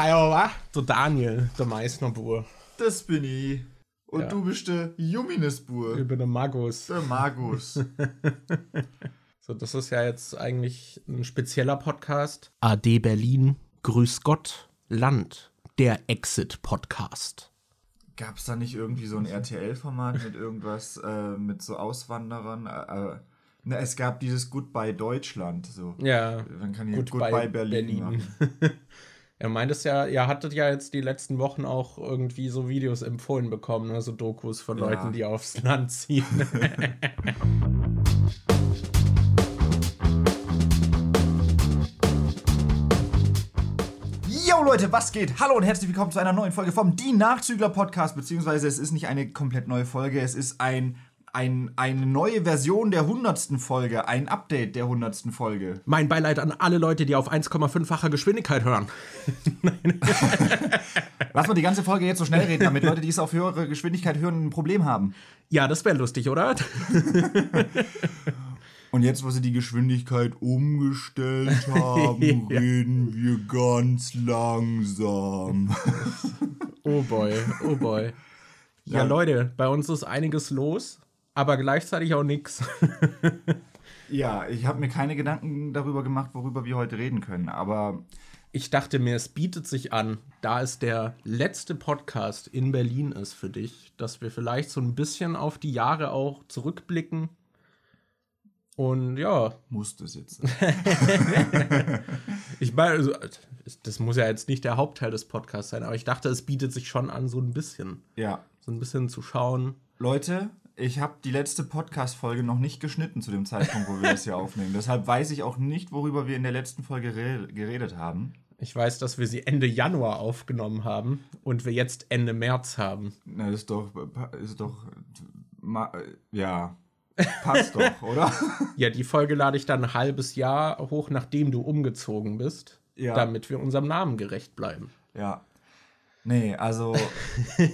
Hallo? Der Daniel, der Meißnerbur. Das bin ich. Und Ja. du bist der Juminesbur. Über den Magus. Der Magus. So, das ist ja jetzt eigentlich ein spezieller Podcast. AD Berlin, Grüß Gott, Land, der Exit-Podcast. Gab es da nicht irgendwie so ein RTL-Format mit irgendwas, äh, mit so Auswanderern? Äh, äh, na, es gab dieses Goodbye Deutschland. So. Ja, Dann kann ich Goodbye Goodbye, Berlin, Berlin. Er meint es ja, ihr hattet ja jetzt die letzten Wochen auch irgendwie so Videos empfohlen bekommen, ne? so Dokus von Ja. Leuten, die aufs Land ziehen. Yo Leute, was geht? Hallo und herzlich willkommen zu einer neuen Folge vom Die Nachzügler Podcast. Beziehungsweise es ist nicht eine komplett neue Folge, es ist ein, ein, eine neue Version der hundertsten Folge, ein Update der hundertsten Folge. mein Beileid an alle Leute, die auf 1,5-facher Geschwindigkeit hören. Lass mal die ganze Folge jetzt so schnell reden, damit Leute, die es auf höhere Geschwindigkeit hören, ein Problem haben. Ja, das wäre lustig, oder? Und jetzt, wo sie die Geschwindigkeit umgestellt haben, Ja. reden wir ganz langsam. Oh boy, oh boy. Ja, Ja. Leute, bei uns ist einiges los, aber gleichzeitig auch nix. Ja, ich habe mir keine Gedanken darüber gemacht, worüber wir heute reden können. Aber Ich dachte mir, es bietet sich an, da es der letzte Podcast in Berlin ist für dich, dass wir vielleicht so ein bisschen auf die Jahre auch zurückblicken. Und ja, muss das jetzt. ich meine, also, das muss ja jetzt nicht der Hauptteil des Podcasts sein, aber ich dachte, es bietet sich schon an, so ein bisschen, ja. so ein bisschen zu schauen. Leute, ich habe die letzte Podcast-Folge noch nicht geschnitten zu dem Zeitpunkt, wo wir das hier aufnehmen. Deshalb weiß ich auch nicht, worüber wir in der letzten Folge re geredet haben. Ich weiß, dass wir sie Ende Januar aufgenommen haben und wir jetzt Ende März haben. Na, das ist doch. Ist doch. Ja. Passt doch, oder? Ja, die Folge lade ich dann ein halbes Jahr hoch, nachdem du umgezogen bist, Ja. damit wir unserem Namen gerecht bleiben. Ja. Nee, also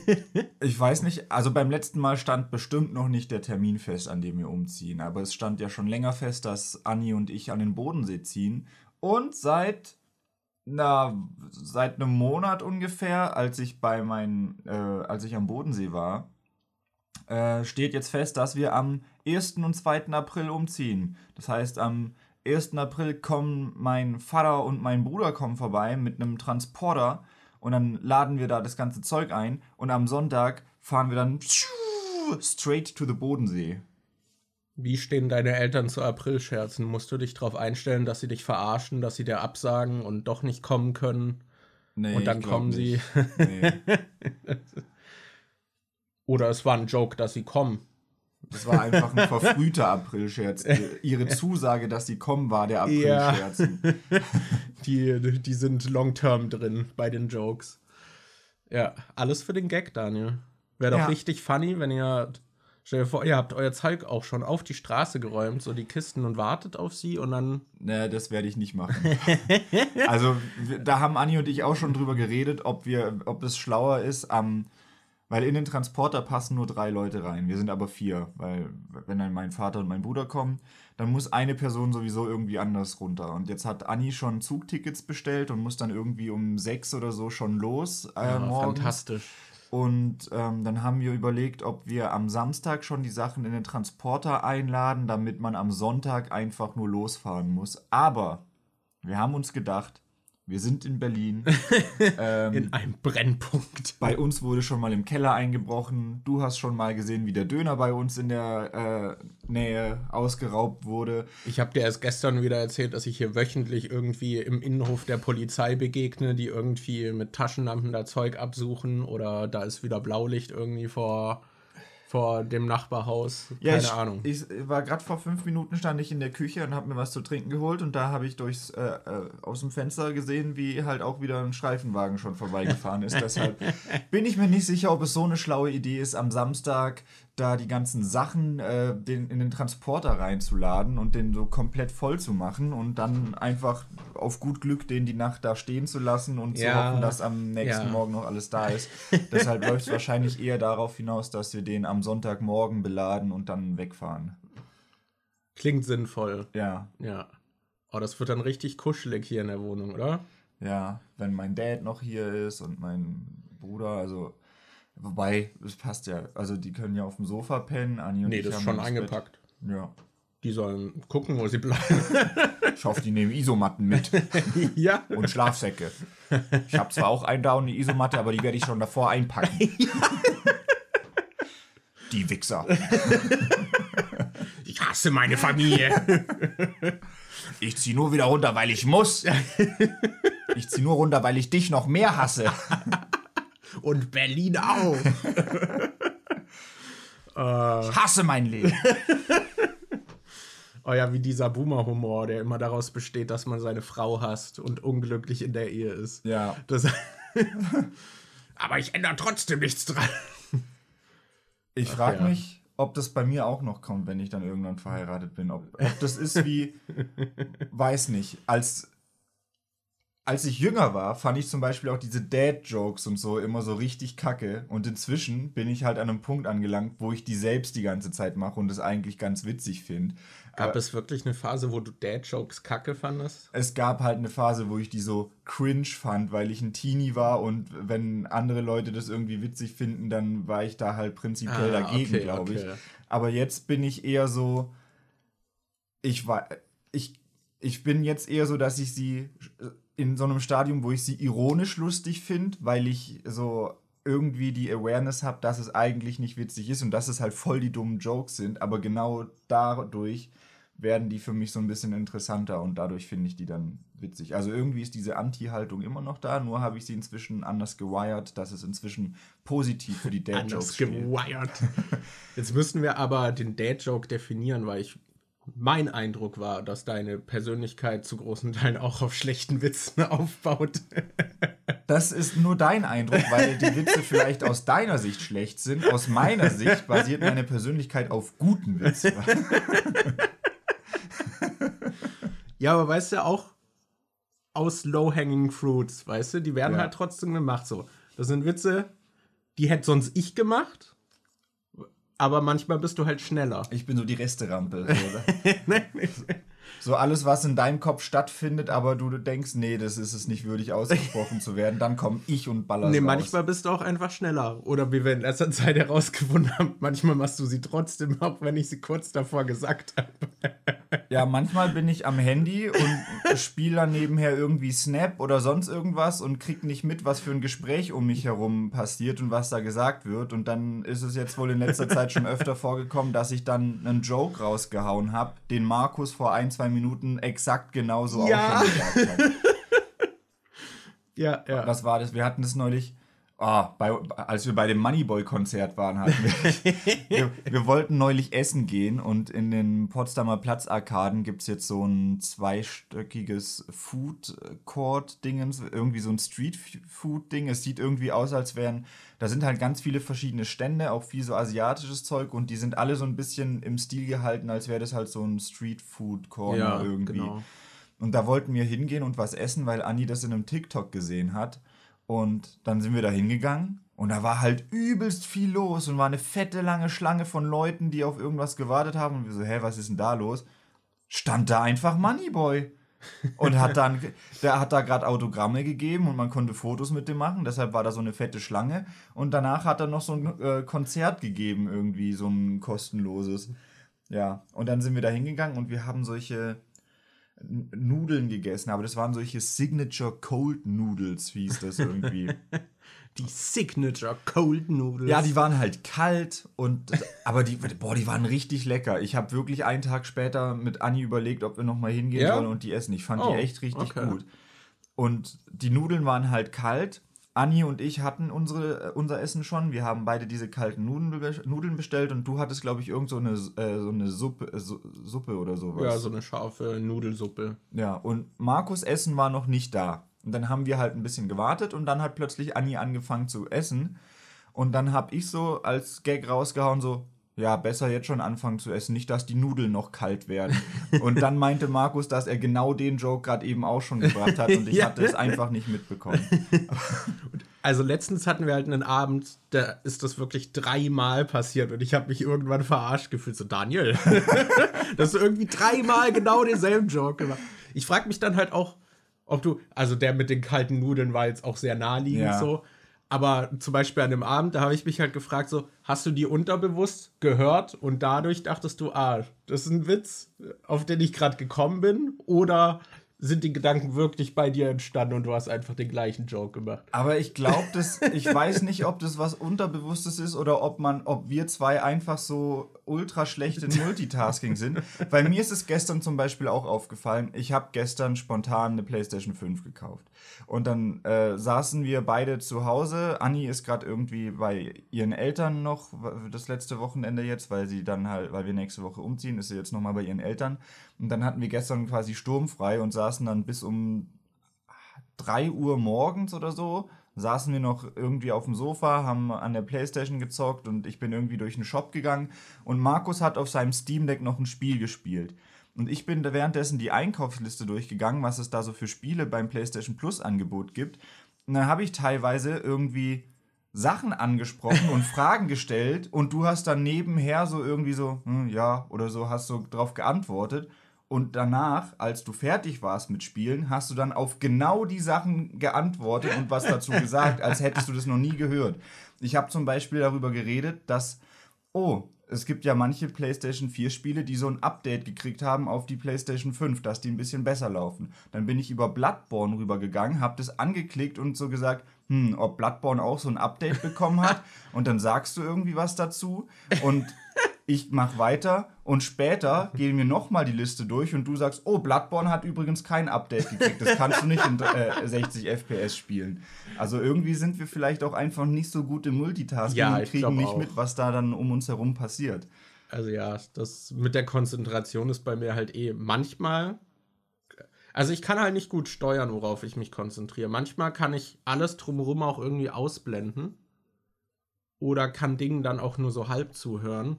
ich weiß nicht, also beim letzten Mal stand bestimmt noch nicht der Termin fest, an dem wir umziehen, aber es stand ja schon länger fest, dass Anni und ich an den Bodensee ziehen und seit na seit einem Monat ungefähr, als ich bei meinen äh, als ich am Bodensee war, äh, steht jetzt fest, dass wir am 1. und 2. April umziehen. Das heißt, am 1. April kommen mein Vater und mein Bruder kommen vorbei mit einem Transporter und dann laden wir da das ganze Zeug ein und am Sonntag fahren wir dann straight to the Bodensee. Wie stehen deine Eltern zu Aprilscherzen? Musst du dich darauf einstellen, dass sie dich verarschen, dass sie dir absagen und doch nicht kommen können? Nee, Und dann kommen sie. nicht. Nee. Oder es war ein Joke, dass sie kommen. Das war einfach ein verfrühter Aprilscherz. Ihre Zusage, dass sie kommen, war der Ja. Aprilscherz. Die, die sind long-term drin bei den Jokes. Ja, alles für den Gag, Daniel. Wäre doch Ja. richtig funny, wenn ihr. Stell dir vor, ihr habt euer Zeug auch schon auf die Straße geräumt, so die Kisten und wartet auf sie und dann. Nee, das werde ich nicht machen. also, da haben Anni und ich auch schon drüber geredet, ob wir, ob es schlauer ist, am, weil in den Transporter passen nur drei Leute rein. Wir sind aber vier, weil wenn dann mein Vater und mein Bruder kommen, dann muss eine Person sowieso irgendwie anders runter. Und jetzt hat Anni schon Zugtickets bestellt und muss dann irgendwie um sechs oder so schon los äh, Ja, morgens. fantastisch. Und ähm, dann haben wir überlegt, ob wir am Samstag schon die Sachen in den Transporter einladen, damit man am Sonntag einfach nur losfahren muss. Aber wir haben uns gedacht, wir sind in Berlin. ähm, In einem Brennpunkt. bei uns wurde schon mal im Keller eingebrochen. Du hast schon mal gesehen, wie der Döner bei uns in der äh, Nähe ausgeraubt wurde. Ich habe dir erst gestern wieder erzählt, dass ich hier wöchentlich irgendwie im Innenhof der Polizei begegne, die irgendwie mit Taschenlampen da Zeug absuchen oder da ist wieder Blaulicht irgendwie vor, vor dem Nachbarhaus. Keine ich, Ahnung. Ich war gerade vor fünf Minuten stand ich in der Küche und habe mir was zu trinken geholt und da habe ich durchs äh, äh, aus dem Fenster gesehen, wie halt auch wieder ein Streifenwagen schon vorbeigefahren ist. Deshalb bin ich mir nicht sicher, ob es so eine schlaue Idee ist, am Samstag da die ganzen Sachen äh, den, in den Transporter reinzuladen und den so komplett voll zu machen und dann einfach auf gut Glück den die Nacht da stehen zu lassen und zu Ja. hoffen, dass am nächsten Ja. Morgen noch alles da ist. Deshalb läuft es wahrscheinlich eher darauf hinaus, dass wir den am Sonntagmorgen beladen und dann wegfahren. Klingt sinnvoll. Ja. Ja. Oh, das wird dann richtig kuschelig hier in der Wohnung, oder? Ja, wenn mein Dad noch hier ist und mein Bruder, also wobei, es passt ja. Also die können ja auf dem Sofa pennen, Anni und Nee, ich das ist schon das eingepackt. Bett. Ja. Die sollen gucken, wo sie bleiben. Ich hoffe, die nehmen Isomatten mit ja. und Schlafsäcke. Ich habe zwar auch einen da und eine Isomatte, aber die werde ich schon davor einpacken. Die Wichser. Ich hasse meine Familie. Ich zieh nur wieder runter, weil ich muss. Ich zieh nur runter, weil ich dich noch mehr hasse. Und Berlin auch. Ich hasse mein Leben. Oh ja, wie dieser Boomer-Humor, der immer daraus besteht, dass man seine Frau hasst und unglücklich in der Ehe ist. Ja. Das Aber ich ändere trotzdem nichts dran. Ich frage ja. mich, ob das bei mir auch noch kommt, wenn ich dann irgendwann verheiratet bin. Ob, ob das ist wie, weiß nicht, als, als ich jünger war, fand ich zum Beispiel auch diese Dad-Jokes und so immer so richtig kacke. Und inzwischen bin ich halt an einem Punkt angelangt, wo ich die selbst die ganze Zeit mache und das eigentlich ganz witzig finde. Gab es wirklich eine Phase, wo du Dad-Jokes kacke fandest? Es gab halt eine Phase, wo ich die so cringe fand, weil ich ein Teenie war und wenn andere Leute das irgendwie witzig finden, dann war ich da halt prinzipiell Ah, dagegen, okay, glaube ich. okay. Aber jetzt bin ich eher so, ich war, ich, ich bin jetzt eher so, dass ich sie in so einem Stadium, wo ich sie ironisch lustig finde, weil ich so irgendwie die Awareness habe, dass es eigentlich nicht witzig ist und dass es halt voll die dummen Jokes sind, aber genau dadurch werden die für mich so ein bisschen interessanter und dadurch finde ich die dann witzig. Also irgendwie ist diese Anti-Haltung immer noch da, nur habe ich sie inzwischen anders gewired, dass es inzwischen positiv für die Anders Dad-Jokes steht. gewired. Jetzt müssen wir aber den Dad-Joke definieren, weil ich mein Eindruck war, dass deine Persönlichkeit zu großen Teilen auch auf schlechten Witzen aufbaut. Das ist nur dein Eindruck, weil die Witze vielleicht aus deiner Sicht schlecht sind. Aus meiner Sicht basiert meine Persönlichkeit auf guten Witzen. Ja, aber weißt du, auch aus Low-Hanging Fruits, weißt du, die werden Ja. halt trotzdem gemacht so. Das sind Witze, die hätte sonst ich gemacht, aber manchmal bist du halt schneller. Ich bin so die Resterampe. So, so alles, was in deinem Kopf stattfindet, aber du denkst, nee, das ist es nicht würdig ausgesprochen zu werden, dann komme ich und baller Nee, raus. manchmal bist du auch einfach schneller. Oder wie wir in letzter Zeit herausgefunden haben, manchmal machst du sie trotzdem, auch wenn ich sie kurz davor gesagt habe. Ja, manchmal bin ich am Handy und spiele dann nebenher irgendwie Snap oder sonst irgendwas und krieg nicht mit, was für ein Gespräch um mich herum passiert und was da gesagt wird. Und dann ist es jetzt wohl in letzter Zeit schon öfter vorgekommen, dass ich dann einen Joke rausgehauen habe, den Markus vor ein, zwei Minuten exakt genauso Ja. auch schon gesagt hat. Ja, ja. Was war das? Wir hatten das neulich, ah, bei, als wir bei dem Moneyboy-Konzert waren, hatten wir, wir, wir wollten neulich essen gehen und in den Potsdamer Platzarkaden gibt es jetzt so ein zweistöckiges Food-Court-Dingens, irgendwie so ein Street-Food-Ding. Es sieht irgendwie aus, als wären, da sind halt ganz viele verschiedene Stände, auch viel so asiatisches Zeug und die sind alle so ein bisschen im Stil gehalten, als wäre das halt so ein Street-Food-Corner Ja, irgendwie. genau. Und da wollten wir hingehen und was essen, weil Anni das in einem TikTok gesehen hat. Und dann sind wir da hingegangen und da war halt übelst viel los und war eine fette lange Schlange von Leuten, die auf irgendwas gewartet haben. Und wir so, hä, was ist denn da los? Stand da einfach Moneyboy. Und hat dann, der hat da gerade Autogramme gegeben und man konnte Fotos mit dem machen, deshalb war da so eine fette Schlange. Und danach hat er noch so ein äh, Konzert gegeben, irgendwie, so ein kostenloses. Ja, und dann sind wir da hingegangen und wir haben solche Nudeln gegessen, aber das waren solche Signature Cold Noodles, hieß das irgendwie. Die Signature Cold Noodles. ja, die waren halt kalt und aber die boah, die waren richtig lecker. Ich habe wirklich einen Tag später mit Anni überlegt, ob wir noch mal hingehen Ja? sollen und die essen. Ich fand Oh, die echt richtig okay. gut. Und die Nudeln waren halt kalt. Anni und ich hatten unsere, äh, unser Essen schon. Wir haben beide diese kalten Nudeln, be- Nudeln bestellt und du hattest, glaube ich, irgend so eine, äh, so eine Suppe, äh, Su- Suppe oder sowas. Ja, so eine scharfe Nudelsuppe. Ja, und Markus Essen war noch nicht da. Und dann haben wir halt ein bisschen gewartet und dann hat plötzlich Anni angefangen zu essen. Und dann habe ich so als Gag rausgehauen, so, ja, besser jetzt schon anfangen zu essen, nicht, dass die Nudeln noch kalt werden. und dann meinte Markus, dass er genau den Joke gerade eben auch schon gebracht hat und ich Ja. hatte es einfach nicht mitbekommen. Also letztens hatten wir halt einen Abend, da ist das wirklich dreimal passiert und ich habe mich irgendwann verarscht gefühlt. So, Daniel, dass du irgendwie dreimal genau denselben Joke gemacht Ich frage mich dann halt auch, ob du, also der mit den kalten Nudeln war jetzt auch sehr naheliegend Ja. so. Aber zum Beispiel an dem Abend, da habe ich mich halt gefragt, so, hast du die unterbewusst gehört und dadurch dachtest du, ah, das ist ein Witz, auf den ich gerade gekommen bin? Oder sind die Gedanken wirklich bei dir entstanden und du hast einfach den gleichen Joke gemacht? Aber ich glaube, das, ich weiß nicht, ob das was Unterbewusstes ist oder ob man, ob wir zwei einfach so ultra schlecht in Multitasking sind. Bei mir ist es gestern zum Beispiel auch aufgefallen. Ich habe gestern spontan eine PlayStation 5 gekauft. Und dann äh, saßen wir beide zu Hause. Anni ist gerade irgendwie bei ihren Eltern noch das letzte Wochenende jetzt, weil sie dann halt, weil wir nächste Woche umziehen, ist sie jetzt nochmal bei ihren Eltern. Und dann hatten wir gestern quasi sturmfrei und saßen dann bis um 3 Uhr morgens oder so, saßen wir noch irgendwie auf dem Sofa, haben an der Playstation gezockt und ich bin irgendwie durch den Shop gegangen und Markus hat auf seinem Steam Deck noch ein Spiel gespielt. Und ich bin währenddessen die Einkaufsliste durchgegangen, was es da so für Spiele beim PlayStation Plus Angebot gibt. Und dann habe ich teilweise irgendwie Sachen angesprochen und Fragen gestellt und du hast dann nebenher so irgendwie so, hm, ja, oder so, hast so drauf geantwortet. Und danach, als du fertig warst mit Spielen, hast du dann auf genau die Sachen geantwortet und was dazu gesagt, als hättest du das noch nie gehört. Ich habe zum Beispiel darüber geredet, dass, oh, es gibt ja manche PlayStation 4 Spiele, die so ein Update gekriegt haben auf die PlayStation 5, dass die ein bisschen besser laufen. Dann bin ich über Bloodborne rübergegangen, habe das angeklickt und so gesagt, hm, ob Bloodborne auch so ein Update bekommen hat. Und dann sagst du irgendwie was dazu und ich mach weiter und später gehen wir nochmal die Liste durch und du sagst, oh, Bloodborne hat übrigens kein Update gekriegt. Das kannst du nicht in äh, 60 FPS spielen. Also irgendwie sind wir vielleicht auch einfach nicht so gut im Multitasking Ja, und kriegen nicht auch. mit, was da dann um uns herum passiert. Also ja, das mit der Konzentration ist bei mir halt eh manchmal. Also ich kann halt nicht gut steuern, worauf ich mich konzentriere. Manchmal kann ich alles drumherum auch irgendwie ausblenden. Oder kann Dingen dann auch nur so halb zuhören.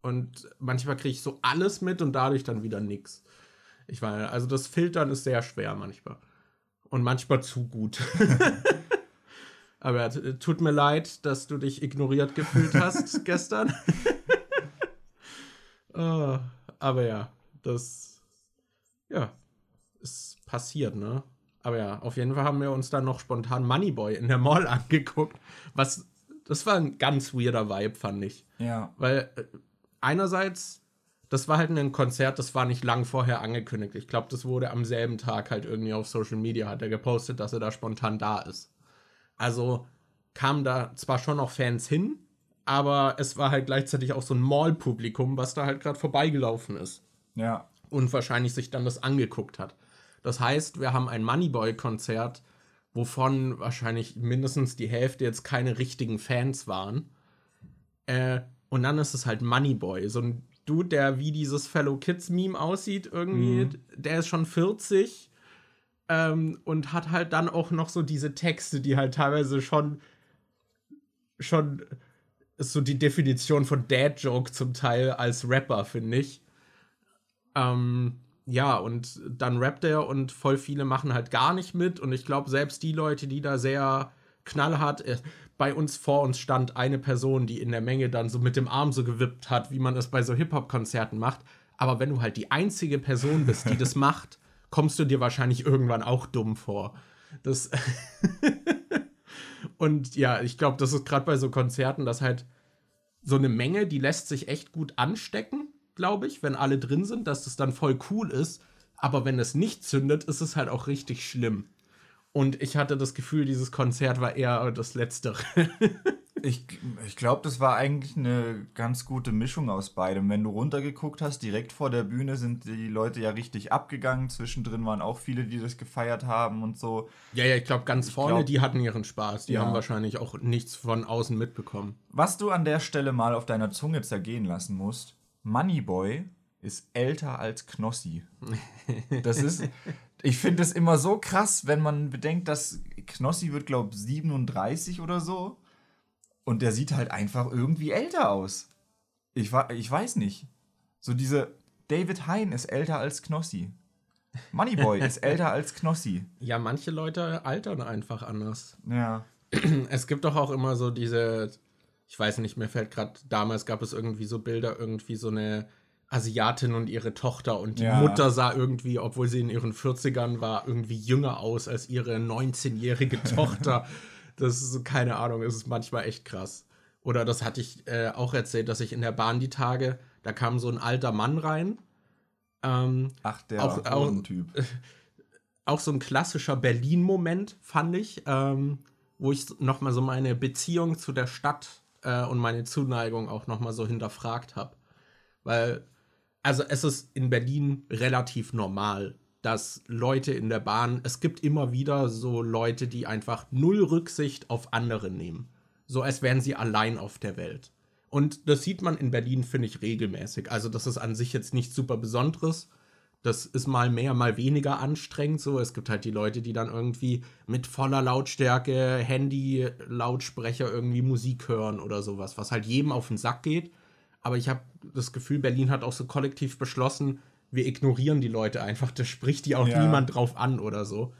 Und manchmal kriege ich so alles mit und dadurch dann wieder nix. Ich meine, also das Filtern ist sehr schwer manchmal. Und manchmal zu gut. Aber ja, t- tut mir leid, dass du dich ignoriert gefühlt hast gestern. Ah, aber ja, das ja, ist passiert, ne? Aber ja, auf jeden Fall haben wir uns dann noch spontan Moneyboy in der Mall angeguckt, was das war ein ganz weirder Vibe, fand ich. Ja. Weil äh, einerseits, das war halt ein Konzert, das war nicht lang vorher angekündigt. Ich glaube, das wurde am selben Tag halt irgendwie auf Social Media, hat er gepostet, dass er da spontan da ist. Also kamen da zwar schon noch Fans hin, aber es war halt gleichzeitig auch so ein Mall-Publikum, was da halt gerade vorbeigelaufen ist Ja. und wahrscheinlich sich dann das angeguckt hat. Das heißt, wir haben ein Moneyboy-Konzert, wovon wahrscheinlich mindestens die Hälfte jetzt keine richtigen Fans waren. Äh, und dann ist es halt Moneyboy, so ein Dude, der wie dieses Fellow Kids-Meme aussieht, irgendwie. Der ist schon 40 ähm, und hat halt dann auch noch so diese Texte, die halt teilweise schon schon ist so die Definition von Dad-Joke zum Teil als Rapper, finde ich. Ähm, ja, und dann rappt er und voll viele machen halt gar nicht mit. Und ich glaube, selbst die Leute, die da sehr knallhart, äh, bei uns vor uns stand eine Person, die in der Menge dann so mit dem Arm so gewippt hat, wie man es bei so Hip-Hop-Konzerten macht. Aber wenn du halt die einzige Person bist, die das macht, kommst du dir wahrscheinlich irgendwann auch dumm vor. Das. und ja, ich glaube, das ist gerade bei so Konzerten, dass halt so eine Menge, die lässt sich echt gut anstecken, glaube ich, wenn alle drin sind, dass das dann voll cool ist. Aber wenn es nicht zündet, ist es halt auch richtig schlimm. Und ich hatte das Gefühl, dieses Konzert war eher das Letztere. Ich, ich glaube, das war eigentlich eine ganz gute Mischung aus beidem. Wenn du runtergeguckt hast, direkt vor der Bühne sind die Leute ja richtig abgegangen. Zwischendrin waren auch viele, die das gefeiert haben und so. ja, ja, ich glaube, ganz vorne, glaub- die hatten ihren Spaß. Die Ja. haben wahrscheinlich auch nichts von außen mitbekommen. Was du an der Stelle mal auf deiner Zunge zergehen lassen musst, Moneyboy ist älter als Knossi. Das ist, ich finde es immer so krass, wenn man bedenkt, dass Knossi wird, glaube ich, 37 oder so. Und der sieht halt einfach irgendwie älter aus. Ich, ich weiß nicht. So diese, David Hein ist älter als Knossi. Moneyboy ist älter als Knossi. Ja, manche Leute altern einfach anders. Ja. Es gibt doch auch immer so diese, ich weiß nicht, mir fällt gerade, damals gab es irgendwie so Bilder, irgendwie so eine Asiatin und ihre Tochter und die Ja. Mutter sah irgendwie, obwohl sie in ihren 40ern war, irgendwie jünger aus als ihre 19-jährige Tochter. Das ist so, keine Ahnung, es ist manchmal echt krass. Oder das hatte ich äh, auch erzählt, dass ich in der Bahn die Tage, da kam so ein alter Mann rein. Ähm, Ach, der Auch- auch- Bodentyp. auch so ein klassischer Berlin-Moment, fand ich, ähm, wo ich nochmal so meine Beziehung zu der Stadt äh, und meine Zuneigung auch nochmal so hinterfragt habe. Weil, also es ist in Berlin relativ normal, dass Leute in der Bahn, es gibt immer wieder so Leute, die einfach null Rücksicht auf andere nehmen. So als wären sie allein auf der Welt. Und das sieht man in Berlin, finde ich, regelmäßig. Also das ist an sich jetzt nichts super Besonderes. Das ist mal mehr, mal weniger anstrengend. So, es gibt halt die Leute, die dann irgendwie mit voller Lautstärke, Handy, Lautsprecher irgendwie Musik hören oder sowas, was halt jedem auf den Sack geht. Aber ich habe das Gefühl, Berlin hat auch so kollektiv beschlossen, wir ignorieren die Leute einfach. Da spricht die auch Ja. niemand drauf an oder so.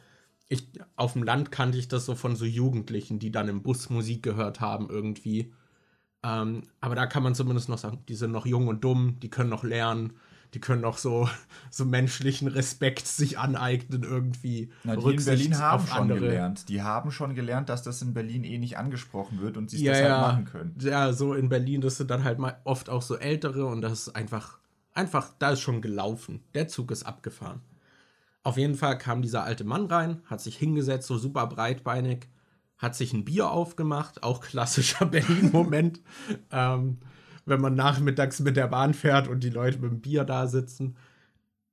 Ich, auf dem Land kannte ich das so von so Jugendlichen, die dann im Bus Musik gehört haben irgendwie. Ähm, aber da kann man zumindest noch sagen, die sind noch jung und dumm, die können noch lernen, die können noch so, so menschlichen Respekt sich aneignen irgendwie. Na, die in Rücksicht Berlin haben schon andere. gelernt. Die haben schon gelernt, dass das in Berlin eh nicht angesprochen wird und sie es Ja, deshalb ja. machen können. Ja, so in Berlin, das sind dann halt mal oft auch so ältere und das ist einfach, einfach, da ist schon gelaufen. Der Zug ist abgefahren. Auf jeden Fall kam dieser alte Mann rein, hat sich hingesetzt, so super breitbeinig, hat sich ein Bier aufgemacht, auch klassischer Berlin-Moment, ähm, wenn man nachmittags mit der Bahn fährt und die Leute mit dem Bier da sitzen.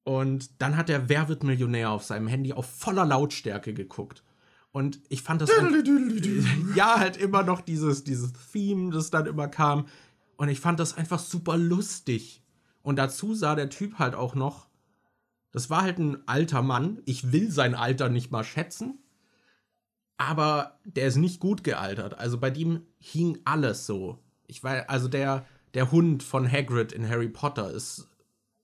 Und dann hat er Wer wird Millionär auf seinem Handy auf voller Lautstärke geguckt. Und ich fand das. ja, halt immer noch dieses, dieses Theme, das dann immer kam. Und ich fand das einfach super lustig. Und dazu sah der Typ halt auch noch. Das war halt ein alter Mann. Ich will sein Alter nicht mal schätzen. Aber der ist nicht gut gealtert. Also bei dem hing alles so. Ich weiß, also der, der Hund von Hagrid in Harry Potter ist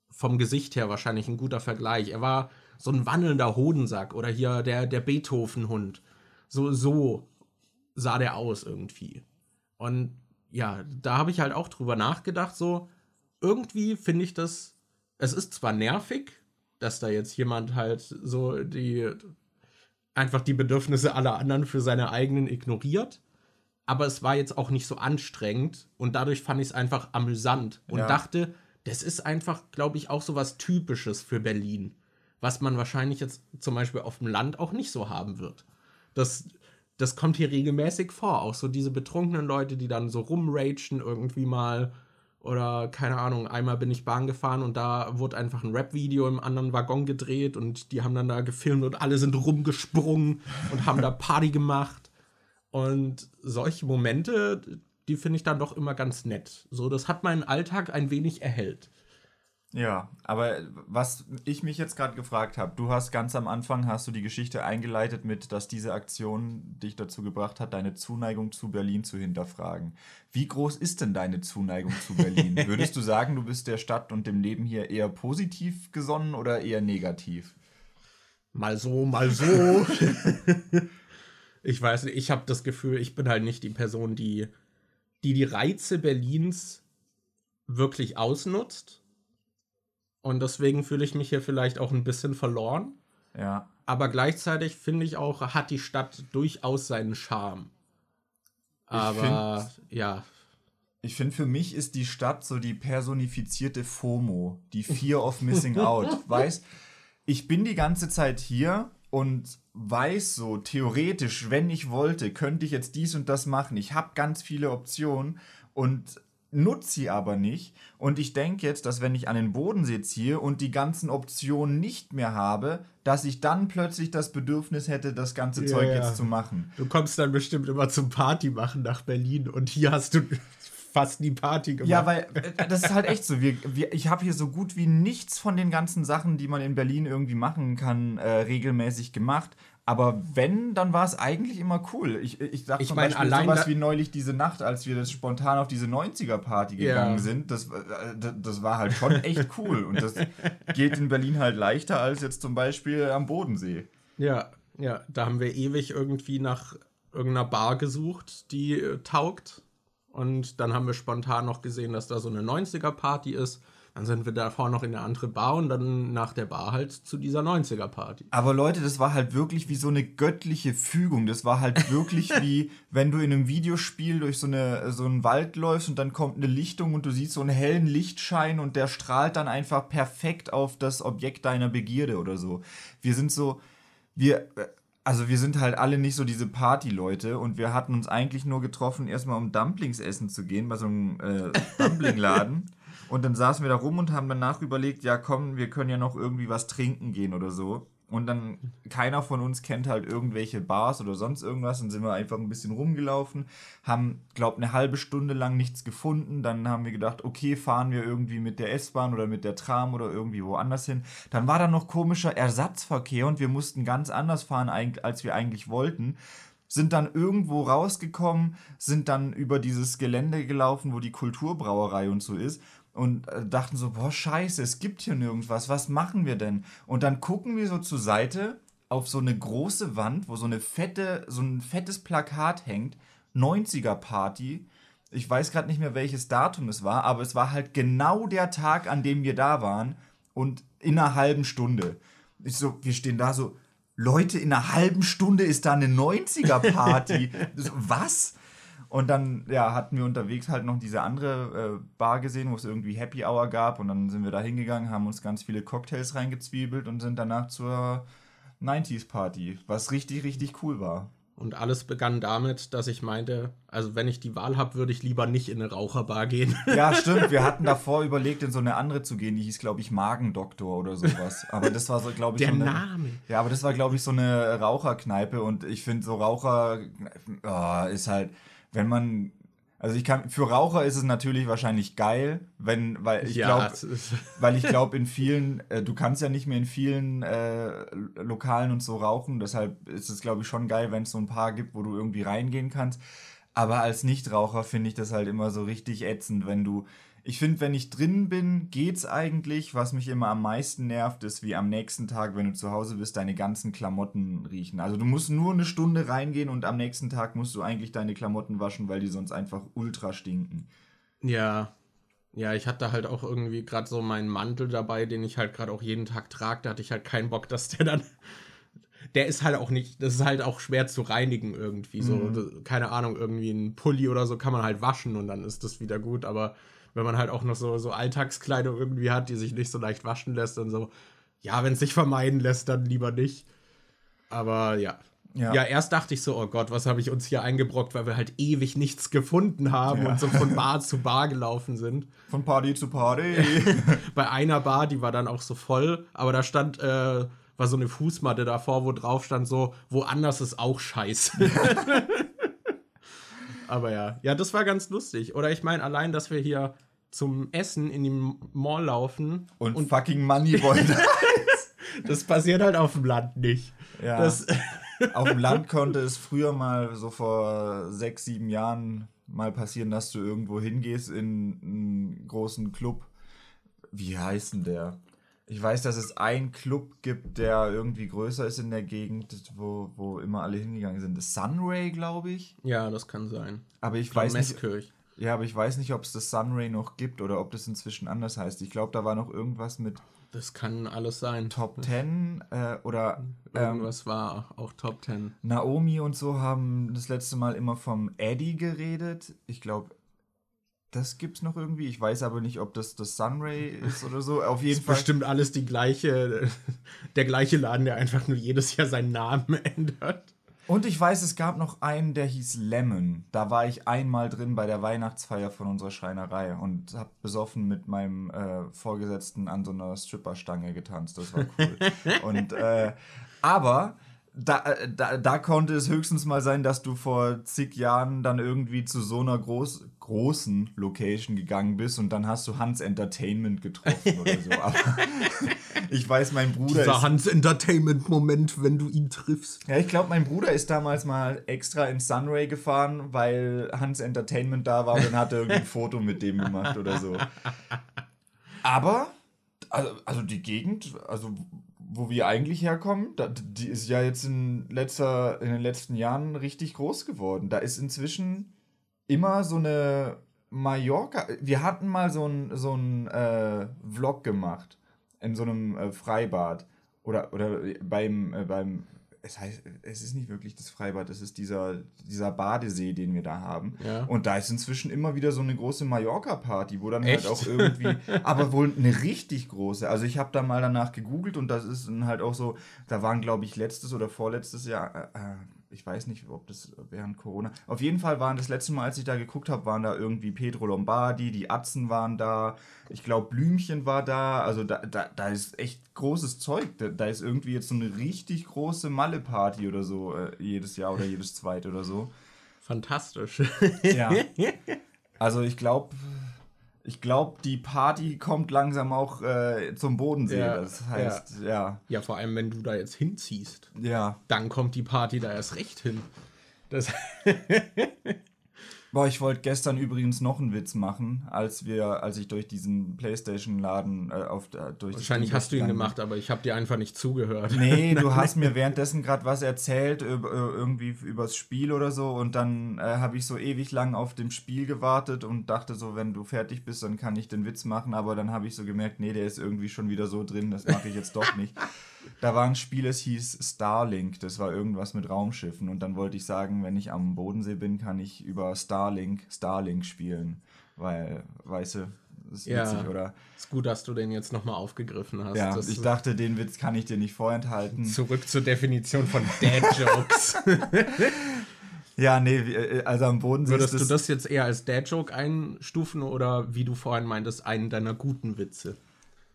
vom Gesicht her wahrscheinlich ein guter Vergleich. Er war so ein wandelnder Hodensack oder hier der, der Beethoven-Hund. So, so sah der aus irgendwie. Und ja, da habe ich halt auch drüber nachgedacht, so irgendwie finde ich das, es ist zwar nervig, dass da jetzt jemand halt so die einfach die Bedürfnisse aller anderen für seine eigenen ignoriert, aber es war jetzt auch nicht so anstrengend und dadurch fand ich es einfach amüsant und Ja. dachte, das ist einfach, glaube ich, auch so was Typisches für Berlin, was man wahrscheinlich jetzt zum Beispiel auf dem Land auch nicht so haben wird. Das, das kommt hier regelmäßig vor, auch so diese betrunkenen Leute, die dann so rumragen irgendwie mal oder keine Ahnung, einmal bin ich Bahn gefahren und da wurde einfach ein Rap-Video im anderen Waggon gedreht und die haben dann da gefilmt und alle sind rumgesprungen und haben da Party gemacht. Und solche Momente, die finde ich dann doch immer ganz nett. So, das hat meinen Alltag ein wenig erhellt. Ja, aber was ich mich jetzt gerade gefragt habe, du hast ganz am Anfang hast du die Geschichte eingeleitet mit, dass diese Aktion dich dazu gebracht hat, deine Zuneigung zu Berlin zu hinterfragen. Wie groß ist denn deine Zuneigung zu Berlin? Würdest du sagen, du bist der Stadt und dem Leben hier eher positiv gesonnen oder eher negativ? Mal so, mal so. ich weiß nicht, ich habe das Gefühl, ich bin halt nicht die Person, die die, die Reize Berlins wirklich ausnutzt. Und deswegen fühle ich mich hier vielleicht auch ein bisschen verloren. Ja. Aber gleichzeitig finde ich auch, hat die Stadt durchaus seinen Charme. Aber ja, Ich finde, für mich ist die Stadt so die personifizierte FOMO, die Fear of Missing Out. Weißt, ich bin die ganze Zeit hier und weiß so, theoretisch, wenn ich wollte, könnte ich jetzt dies und das machen. Ich habe ganz viele Optionen und nutze sie aber nicht. Und ich denke jetzt, dass wenn ich an den Bodensee ziehe und die ganzen Optionen nicht mehr habe, dass ich dann plötzlich das Bedürfnis hätte, das ganze Zeug Ja. jetzt zu machen. du kommst dann bestimmt immer zum Party machen nach Berlin und hier hast du fast nie Party gemacht. Ja, weil äh, das ist halt echt so. Wir, wir, ich habe hier so gut wie nichts von den ganzen Sachen, die man in Berlin irgendwie machen kann, äh, regelmäßig gemacht. Aber wenn, dann war es eigentlich immer cool. Ich, ich sag Ich zum mein, Beispiel allein sowas wie neulich diese Nacht, als wir das spontan auf diese 90er-Party Ja. gegangen sind. Das, äh, das, das war halt schon echt cool. Und das geht in Berlin halt leichter als jetzt zum Beispiel am Bodensee. Ja, ja, da haben wir ewig irgendwie nach irgendeiner Bar gesucht, die äh, taugt. Und dann haben wir spontan noch gesehen, dass da so eine 90er-Party ist. Dann sind wir davor noch in eine andere Bar und dann nach der Bar halt zu dieser 90er-Party. Aber Leute, das war halt wirklich wie so eine göttliche Fügung. Das war halt wirklich wie, wenn du in einem Videospiel durch so, eine, so einen Wald läufst und dann kommt eine Lichtung und du siehst so einen hellen Lichtschein und der strahlt dann einfach perfekt auf das Objekt deiner Begierde oder so. Wir sind so, wir, also wir sind halt alle nicht so diese Party-Leute und wir hatten uns eigentlich nur getroffen, erstmal um Dumplings essen zu gehen bei so einem äh, Dumplingladen. und dann saßen wir da rum und haben danach überlegt, ja komm, wir können ja noch irgendwie was trinken gehen oder so. Und dann, keiner von uns kennt halt irgendwelche Bars oder sonst irgendwas. Dann sind wir einfach ein bisschen rumgelaufen, haben, glaub, eine halbe Stunde lang nichts gefunden. Dann haben wir gedacht, okay, fahren wir irgendwie mit der S-Bahn oder mit der Tram oder irgendwie woanders hin. Dann war da noch komischer Ersatzverkehr und wir mussten ganz anders fahren, als wir eigentlich wollten sind dann irgendwo rausgekommen, sind dann über dieses Gelände gelaufen, wo die Kulturbrauerei und so ist und äh, dachten so, boah, scheiße, es gibt hier nirgendwas, was machen wir denn? Und dann gucken wir so zur Seite auf so eine große Wand, wo so eine fette, so ein fettes Plakat hängt, 90er Party. Ich weiß gerade nicht mehr, welches Datum es war, aber es war halt genau der Tag, an dem wir da waren und in einer halben Stunde. Ich so, wir stehen da so, Leute, in einer halben Stunde ist da eine 90er Party. so, was? Und dann ja, hatten wir unterwegs halt noch diese andere äh, Bar gesehen, wo es irgendwie Happy Hour gab. Und dann sind wir da hingegangen, haben uns ganz viele Cocktails reingezwiebelt und sind danach zur 90s Party, was richtig, richtig cool war. Und alles begann damit, dass ich meinte, also wenn ich die Wahl habe, würde ich lieber nicht in eine Raucherbar gehen. Ja, stimmt. Wir hatten davor überlegt, in so eine andere zu gehen, die hieß, glaube ich, Magendoktor oder sowas. Aber das war so, glaube ich, Der so eine, Name. Ja, aber das war, glaube ich, so eine Raucherkneipe. Und ich finde, so Raucher oh, ist halt wenn man also ich kann für Raucher ist es natürlich wahrscheinlich geil, wenn weil ich ja, glaube weil ich glaube in vielen äh, du kannst ja nicht mehr in vielen äh, Lokalen und so rauchen, deshalb ist es glaube ich schon geil, wenn es so ein paar gibt, wo du irgendwie reingehen kannst. Aber als Nichtraucher finde ich das halt immer so richtig ätzend, wenn du ich finde, wenn ich drin bin, geht's eigentlich. Was mich immer am meisten nervt, ist wie am nächsten Tag, wenn du zu Hause bist, deine ganzen Klamotten riechen. Also du musst nur eine Stunde reingehen und am nächsten Tag musst du eigentlich deine Klamotten waschen, weil die sonst einfach ultra stinken. Ja. Ja, ich hatte halt auch irgendwie gerade so meinen Mantel dabei, den ich halt gerade auch jeden Tag trage. Da hatte ich halt keinen Bock, dass der dann der ist halt auch nicht, das ist halt auch schwer zu reinigen irgendwie. So, mhm. keine Ahnung, irgendwie ein Pulli oder so kann man halt waschen und dann ist das wieder gut, aber wenn man halt auch noch so, so Alltagskleidung irgendwie hat, die sich nicht so leicht waschen lässt und so, ja, wenn es sich vermeiden lässt, dann lieber nicht. Aber ja. ja. Ja, erst dachte ich so, oh Gott, was habe ich uns hier eingebrockt, weil wir halt ewig nichts gefunden haben ja. und so von Bar zu Bar gelaufen sind. Von Party zu Party. Bei einer Bar, die war dann auch so voll, aber da stand, äh, war so eine Fußmatte davor, wo drauf stand so, woanders ist auch scheiße. Aber ja, ja, das war ganz lustig. Oder ich meine, allein, dass wir hier zum Essen in dem Mall laufen und, und fucking Money wollen. das passiert halt auf dem Land nicht. Ja. Das auf dem Land konnte es früher mal so vor sechs, sieben Jahren mal passieren, dass du irgendwo hingehst in einen großen Club. Wie heißt denn der? Ich weiß, dass es einen Club gibt, der irgendwie größer ist in der Gegend, wo, wo immer alle hingegangen sind. Das Sunray, glaube ich. Ja, das kann sein. Aber ich weiß nicht. Ja, aber ich weiß nicht, ob es das Sunray noch gibt oder ob das inzwischen anders heißt. Ich glaube, da war noch irgendwas mit. Das kann alles sein. Top 10 äh, oder. Ähm, irgendwas war auch Top 10. Naomi und so haben das letzte Mal immer vom Eddie geredet. Ich glaube, das gibt's noch irgendwie. Ich weiß aber nicht, ob das das Sunray ist oder so. Auf jeden ist Fall. Bestimmt alles die gleiche, der gleiche Laden, der einfach nur jedes Jahr seinen Namen ändert. Und ich weiß, es gab noch einen, der hieß Lemon. Da war ich einmal drin bei der Weihnachtsfeier von unserer Schreinerei und habe besoffen mit meinem äh, Vorgesetzten an so einer Stripperstange getanzt. Das war cool. und äh, aber da, äh, da, da konnte es höchstens mal sein, dass du vor zig Jahren dann irgendwie zu so einer groß, großen Location gegangen bist und dann hast du Hans Entertainment getroffen oder so. Aber ich weiß, mein Bruder. Dieser Hans Entertainment-Moment, wenn du ihn triffst. Ja, ich glaube, mein Bruder ist damals mal extra ins Sunray gefahren, weil Hans Entertainment da war und dann hat er irgendwie ein Foto mit dem gemacht oder so. Aber, also, also die Gegend, also wo wir eigentlich herkommen, da, die ist ja jetzt in, letzter, in den letzten Jahren richtig groß geworden. Da ist inzwischen immer so eine Mallorca, wir hatten mal so einen so ein, äh, Vlog gemacht in so einem äh, Freibad oder, oder beim, äh, beim es heißt, es ist nicht wirklich das Freibad, es ist dieser, dieser Badesee, den wir da haben. Ja. Und da ist inzwischen immer wieder so eine große Mallorca-Party, wo dann Echt? halt auch irgendwie, aber wohl eine richtig große. Also ich habe da mal danach gegoogelt und das ist dann halt auch so, da waren glaube ich letztes oder vorletztes Jahr, äh, äh, ich weiß nicht, ob das während Corona. Auf jeden Fall waren das letzte Mal, als ich da geguckt habe, waren da irgendwie Pedro Lombardi, die Atzen waren da, ich glaube Blümchen war da, also da, da, da ist echt großes Zeug. Da, da ist irgendwie jetzt so eine richtig große Malle-Party oder so äh, jedes Jahr oder jedes zweite oder so. Fantastisch. Ja. Also ich glaube, ich glaube, die Party kommt langsam auch äh, zum Bodensee. Ja, das heißt, ja. ja, vor allem, wenn du da jetzt hinziehst, ja, dann kommt die Party da erst recht hin. Das, Boah, ich wollte gestern übrigens noch einen Witz machen, als wir, als ich durch diesen Playstation-Laden äh, auf äh, durch wahrscheinlich hast du ihn gemacht, aber ich habe dir einfach nicht zugehört. Nee, du hast mir währenddessen gerade was erzählt, über, irgendwie übers Spiel oder so, und dann äh, habe ich so ewig lang auf dem Spiel gewartet und dachte so, wenn du fertig bist, dann kann ich den Witz machen, aber dann habe ich so gemerkt, nee, der ist irgendwie schon wieder so drin, das mache ich jetzt doch nicht. Da war ein Spiel, es hieß Starlink, das war irgendwas mit Raumschiffen, und dann wollte ich sagen, wenn ich am Bodensee bin, kann ich über Starlink Starlink spielen, weil, weißt du, das ist Ja. witzig, oder? Ist gut, dass du den jetzt nochmal aufgegriffen hast. Ja, Das- ich dachte, den Witz kann ich dir nicht vorenthalten. Zurück zur Definition von Dad-Jokes. Ja, nee, äh, also am Bodensee Würdest ist du das jetzt eher als Dad-Joke einstufen oder wie du vorhin meintest, einen deiner guten Witze?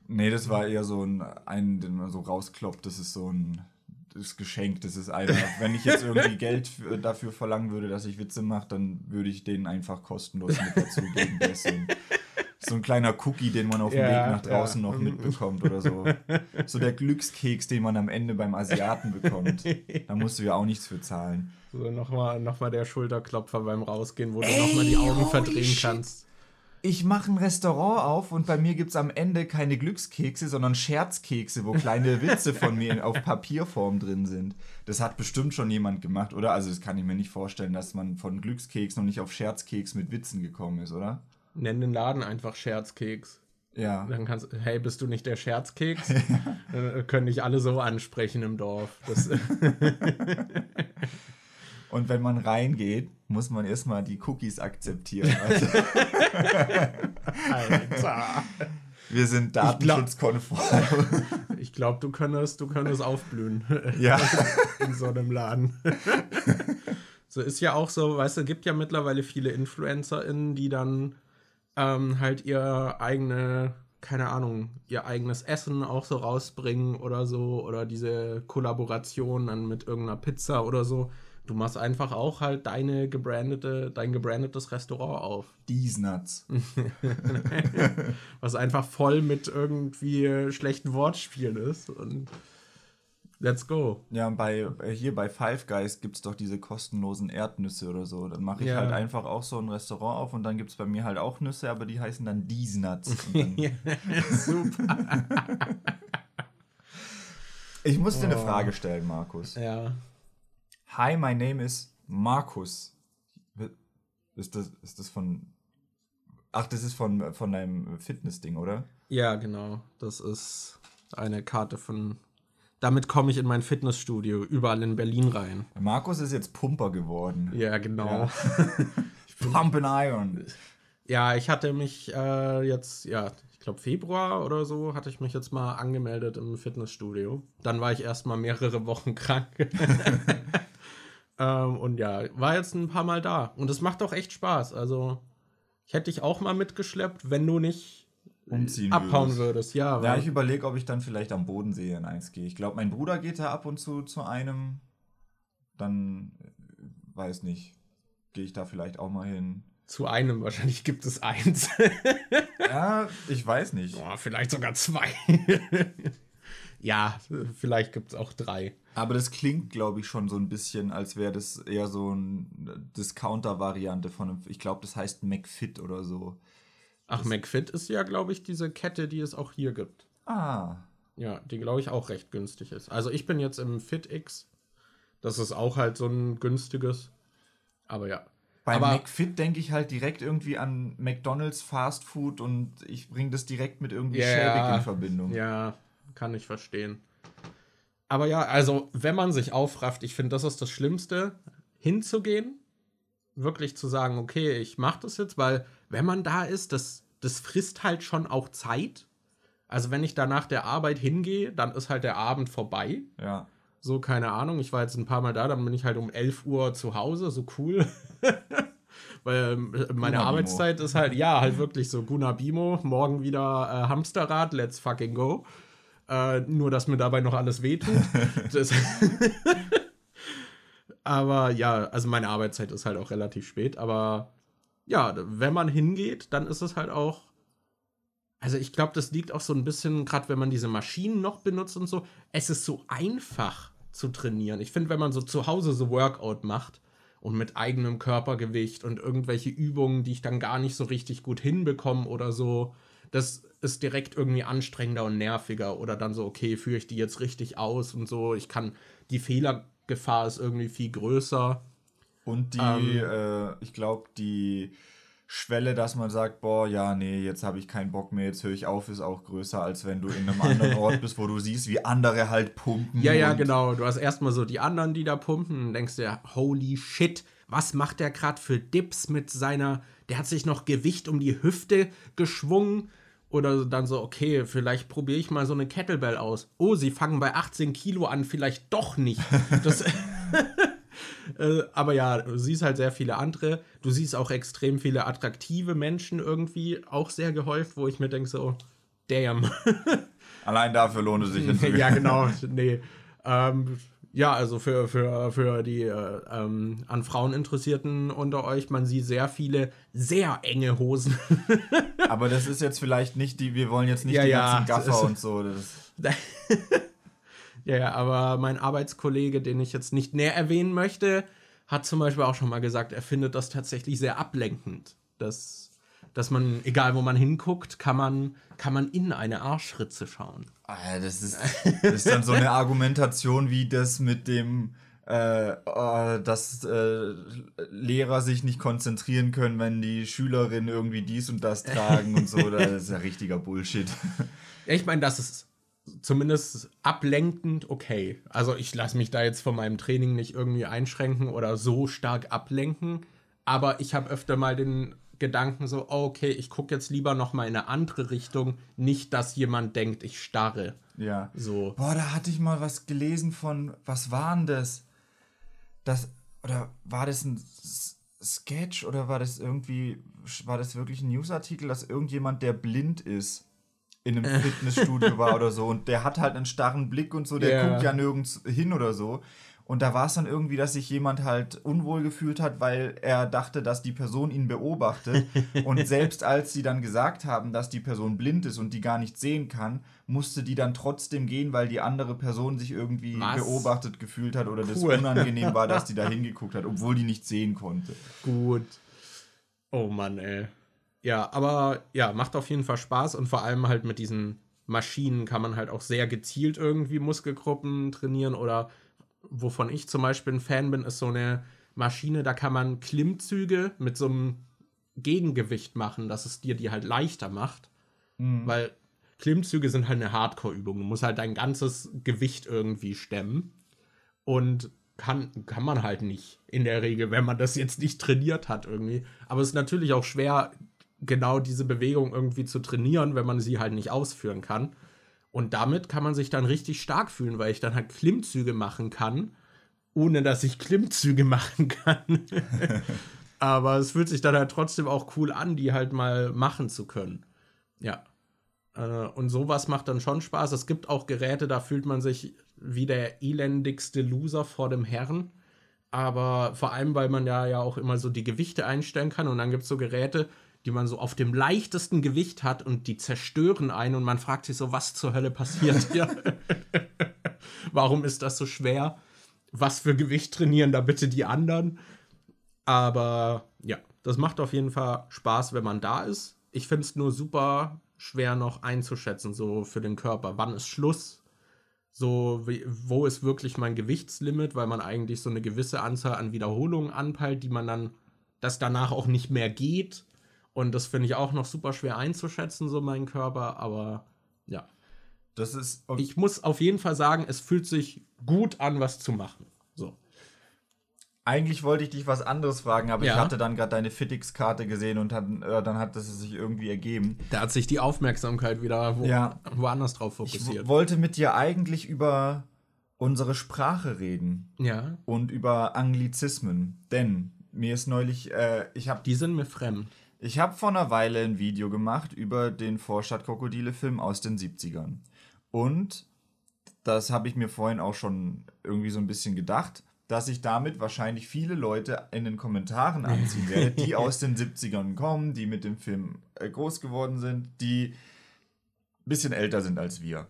Nee, das war eher so ein, einen, den man so rauskloppt, das ist so ein das Geschenk, das ist einer. Wenn ich jetzt irgendwie Geld für, dafür verlangen würde, dass ich Witze mache, dann würde ich den einfach kostenlos mit dazugeben. Der ist so ein, so ein kleiner Cookie, den man auf dem Ja, Weg nach draußen ja. noch mitbekommt oder so. So der Glückskeks, den man am Ende beim Asiaten bekommt. Da musst du ja auch nichts für zahlen. So nochmal noch mal der Schulterklopfer beim Rausgehen, wo du nochmal die Augen verdrehen shit. kannst. Ich mache ein Restaurant auf und bei mir gibt es am Ende keine Glückskekse, sondern Scherzkekse, wo kleine Witze von mir auf Papierform drin sind. Das hat bestimmt schon jemand gemacht, oder? Also das kann ich mir nicht vorstellen, dass man von Glückskeks noch nicht auf Scherzkeks mit Witzen gekommen ist, oder? Nenn den Laden einfach Scherzkeks. Ja. Dann kannst du, hey, bist du nicht der Scherzkeks? Dann können dich alle so ansprechen im Dorf. Das, Und wenn man reingeht, muss man erstmal die Cookies akzeptieren. Also, Alter. wir sind datenschutzkonform. Ich glaube, du könntest, du könntest aufblühen ja. in so einem Laden. so ist ja auch so, weißt du, gibt ja mittlerweile viele InfluencerInnen, die dann ähm, halt ihr eigene, keine Ahnung, ihr eigenes Essen auch so rausbringen oder so, oder diese Kollaboration dann mit irgendeiner Pizza oder so. Du machst einfach auch halt deine gebrandete, dein gebrandetes Restaurant auf. These nuts. was einfach voll mit irgendwie schlechten Wortspielen ist. Und let's go. Ja, und bei, äh, hier bei Five Guys gibt es doch diese kostenlosen Erdnüsse oder so. Dann mache ich Ja. halt einfach auch so ein Restaurant auf und dann gibt es bei mir halt auch Nüsse, aber die heißen dann These Nuts. Dann, Super. ich muss dir eine Oh. Frage stellen, Markus. Ja. Hi, my name is Markus. Ist das, ist das von. Ach, das ist von, von deinem Fitness-Ding, oder? Ja, genau. Das ist eine Karte von. Damit komme ich in mein Fitnessstudio überall in Berlin rein. Markus ist jetzt Pumper geworden. Ja, genau. Pump and Iron. Ja, ich hatte mich äh, jetzt, ja, ich glaube Februar oder so, hatte ich mich jetzt mal angemeldet im Fitnessstudio. Dann war ich erst mal mehrere Wochen krank. ähm, und ja, war jetzt ein paar Mal da. Und es macht auch echt Spaß. Also, ich hätte dich auch mal mitgeschleppt, wenn du nicht Umziehen abhauen würdest. würdest. Ja, Ja, ich überlege, ob ich dann vielleicht am Bodensee in eins gehe. Ich glaube, mein Bruder geht da ab und zu zu einem. Dann, weiß nicht, gehe ich da vielleicht auch mal hin. zu einem wahrscheinlich gibt es eins. Ja, ich weiß nicht. Boah, vielleicht sogar zwei. ja, vielleicht gibt es auch drei. Aber das klingt, glaube ich, schon so ein bisschen, als wäre das eher so eine Discounter-Variante von einem, ich glaube, das heißt McFit oder so. Ach, McFit ist ja, glaube ich, diese Kette, die es auch hier gibt. Ah, Ja, die, glaube ich, auch recht günstig ist. Also ich bin jetzt im FitX. Das ist auch halt so ein günstiges. Aber ja. Bei aber, McFit denke ich halt direkt irgendwie an McDonalds Fast Food und ich bringe das direkt mit irgendwie yeah, schäbig in Verbindung. Ja, kann ich verstehen. Aber ja, also wenn man sich aufrafft, ich finde, das ist das Schlimmste, hinzugehen, wirklich zu sagen, okay, ich mache das jetzt, weil wenn man da ist, das, das frisst halt schon auch Zeit. Also wenn ich da nach der Arbeit hingehe, dann ist halt der Abend vorbei. Ja. So, keine Ahnung. Ich war jetzt ein paar Mal da, dann bin ich halt um 11 Uhr zu Hause, so cool. Weil äh, meine Guna Arbeitszeit Bimo. ist halt, ja, halt wirklich so Guna Bimo, morgen wieder äh, Hamsterrad, let's fucking go. Äh, nur, dass mir dabei noch alles wehtut. aber ja, also meine Arbeitszeit ist halt auch relativ spät. Aber ja, wenn man hingeht, dann ist es halt auch. Also ich glaube, das liegt auch so ein bisschen, gerade wenn man diese Maschinen noch benutzt und so, es ist so einfach zu trainieren. Ich finde, wenn man so zu Hause so Workout macht und mit eigenem Körpergewicht und irgendwelche Übungen, die ich dann gar nicht so richtig gut hinbekomme oder so, das ist direkt irgendwie anstrengender und nerviger oder dann so, okay, führe ich die jetzt richtig aus und so. Ich kann, die Fehlergefahr ist irgendwie viel größer. Und die, ähm, äh, ich glaube, die Schwelle, dass man sagt, boah, ja, nee, jetzt habe ich keinen Bock mehr, jetzt höre ich auf, ist auch größer, als wenn du in einem anderen Ort bist, wo du siehst, wie andere halt pumpen. Ja, ja, genau. Du hast erstmal so die anderen, die da pumpen und denkst dir, holy shit, was macht der gerade für Dips mit seiner, der hat sich noch Gewicht um die Hüfte geschwungen. Oder dann so, okay, vielleicht probiere ich mal so eine Kettlebell aus. Oh, sie fangen bei 18 Kilo an, vielleicht doch nicht. Das Äh, aber ja, du siehst halt sehr viele andere. Du siehst auch extrem viele attraktive Menschen irgendwie auch sehr gehäuft, wo ich mir denke so, damn. Allein dafür lohnt es sich jetzt. ja, genau. Nee. Ähm, ja, also für, für, für die äh, ähm, an Frauen Interessierten unter euch, man sieht sehr viele sehr enge Hosen. Aber das ist jetzt vielleicht nicht die, wir wollen jetzt nicht ja, die ja, ganzen Gaffer und so. Ja, ja, aber mein Arbeitskollege, den ich jetzt nicht näher erwähnen möchte, hat zum Beispiel auch schon mal gesagt, er findet das tatsächlich sehr ablenkend. Dass, dass man, egal wo man hinguckt, kann man, kann man in eine Arschritze schauen. Ah, das, ist, das ist dann so eine Argumentation wie das mit dem, äh, äh, dass äh, Lehrer sich nicht konzentrieren können, wenn die Schülerinnen irgendwie dies und das tragen und so. Das ist ja richtiger Bullshit. Ich meine, das ist zumindest ablenkend okay. Also ich lasse mich da jetzt von meinem Training nicht irgendwie einschränken oder so stark ablenken, aber ich habe öfter mal den Gedanken so, oh, okay, ich gucke jetzt lieber noch mal in eine andere Richtung, nicht dass jemand denkt, ich starre. Ja. So. Boah, da hatte ich mal was gelesen von, was war denn das? Das oder war das ein Sketch oder war das irgendwie war das wirklich ein Newsartikel, dass irgendjemand der blind ist in einem Fitnessstudio war oder so und der hat halt einen starren Blick und so, der yeah. guckt ja nirgends hin oder so. Und da war es dann irgendwie, dass sich jemand halt unwohl gefühlt hat, weil er dachte, dass die Person ihn beobachtet. und selbst als sie dann gesagt haben, dass die Person blind ist und die gar nicht sehen kann, musste die dann trotzdem gehen, weil die andere Person sich irgendwie Was? beobachtet gefühlt hat oder cool. das unangenehm war, dass die da hingeguckt hat, obwohl die nicht sehen konnte. Gut. Oh Mann, ey. Ja, aber ja, macht auf jeden Fall Spaß und vor allem halt mit diesen Maschinen kann man halt auch sehr gezielt irgendwie Muskelgruppen trainieren oder wovon ich zum Beispiel ein Fan bin, ist so eine Maschine, da kann man Klimmzüge mit so einem Gegengewicht machen, dass es dir die halt leichter macht. Mhm. Weil Klimmzüge sind halt eine Hardcore-Übung. Du musst halt dein ganzes Gewicht irgendwie stemmen. Und kann, kann man halt nicht in der Regel, wenn man das jetzt nicht trainiert hat irgendwie. Aber es ist natürlich auch schwer, genau diese Bewegung irgendwie zu trainieren, wenn man sie halt nicht ausführen kann. Und damit kann man sich dann richtig stark fühlen, weil ich dann halt Klimmzüge machen kann, ohne dass ich Klimmzüge machen kann. Aber es fühlt sich dann halt trotzdem auch cool an, die halt mal machen zu können. Ja. Äh, und sowas macht dann schon Spaß. Es gibt auch Geräte, da fühlt man sich wie der elendigste Loser vor dem Herrn. Aber vor allem, weil man ja, ja auch immer so die Gewichte einstellen kann. Und dann gibt es so Geräte, die man so auf dem leichtesten Gewicht hat und die zerstören einen und man fragt sich so, was zur Hölle passiert hier? Warum ist das so schwer? Was für Gewicht trainieren da bitte die anderen? Aber ja, das macht auf jeden Fall Spaß, wenn man da ist. Ich finde es nur super schwer noch einzuschätzen, so für den Körper. Wann ist Schluss? So, wo ist wirklich mein Gewichtslimit, weil man eigentlich so eine gewisse Anzahl an Wiederholungen anpeilt, die man dann das danach auch nicht mehr geht. Und das finde ich auch noch super schwer einzuschätzen, so meinen Körper. Aber ja. Das ist. Ich muss auf jeden Fall sagen, es fühlt sich gut an, was zu machen. So. Eigentlich wollte ich dich was anderes fragen, aber Ja. ich hatte dann gerade deine Fitix-Karte gesehen und dann, äh, dann hat es sich irgendwie ergeben. Da hat sich die Aufmerksamkeit wieder wo, Ja. woanders drauf Ich fokussiert. w- wollte mit dir eigentlich über unsere Sprache reden ja, und über Anglizismen. Denn mir ist neulich, äh, ich habe die sind mir fremd. Ich hab vor einer Weile ein Video gemacht über den Vorstadtkrokodile-Film aus den 70ern. Und das habe ich mir vorhin auch schon irgendwie so ein bisschen gedacht, dass ich damit wahrscheinlich viele Leute in den Kommentaren anziehen werde, die aus den 70ern kommen, die mit dem Film äh, groß geworden sind, die ein bisschen älter sind als wir.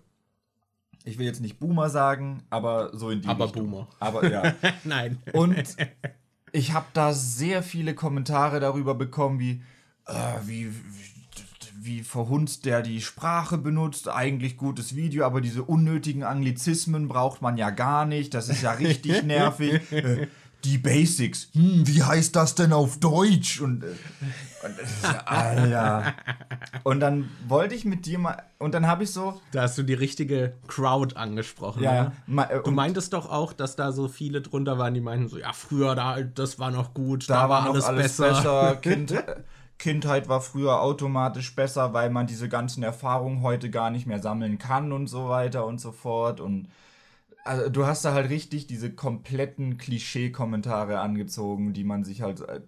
Ich will jetzt nicht Boomer sagen, aber so in die Aber Richtung. Boomer. Aber ja. Nein. Und ich habe da sehr viele Kommentare darüber bekommen, wie, äh, wie, wie, verhunzt der die Sprache benutzt. Eigentlich gutes Video, aber diese unnötigen Anglizismen braucht man ja gar nicht. Das ist ja richtig nervig. Äh, die Basics. Hm, wie heißt das denn auf Deutsch? Und, äh, und Alter. Und dann wollte ich mit dir mal. Und dann habe ich so. Da hast du die richtige Crowd angesprochen. Ja, ne? äh, Du meintest doch auch, dass da so viele drunter waren, die meinten so, ja, früher, da, das war noch gut, da, war alles, alles, alles besser. besser. Kind, Kindheit war früher automatisch besser, weil man diese ganzen Erfahrungen heute gar nicht mehr sammeln kann und so weiter und so fort. Und also, du hast da halt richtig diese kompletten Klischee-Kommentare angezogen, die man sich halt äh,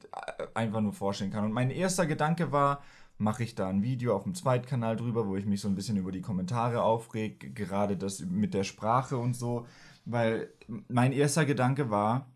einfach nur vorstellen kann. Und mein erster Gedanke war, mache ich da ein Video auf dem Zweitkanal drüber, wo ich mich so ein bisschen über die Kommentare aufreg, gerade das mit der Sprache und so. Weil mein erster Gedanke war,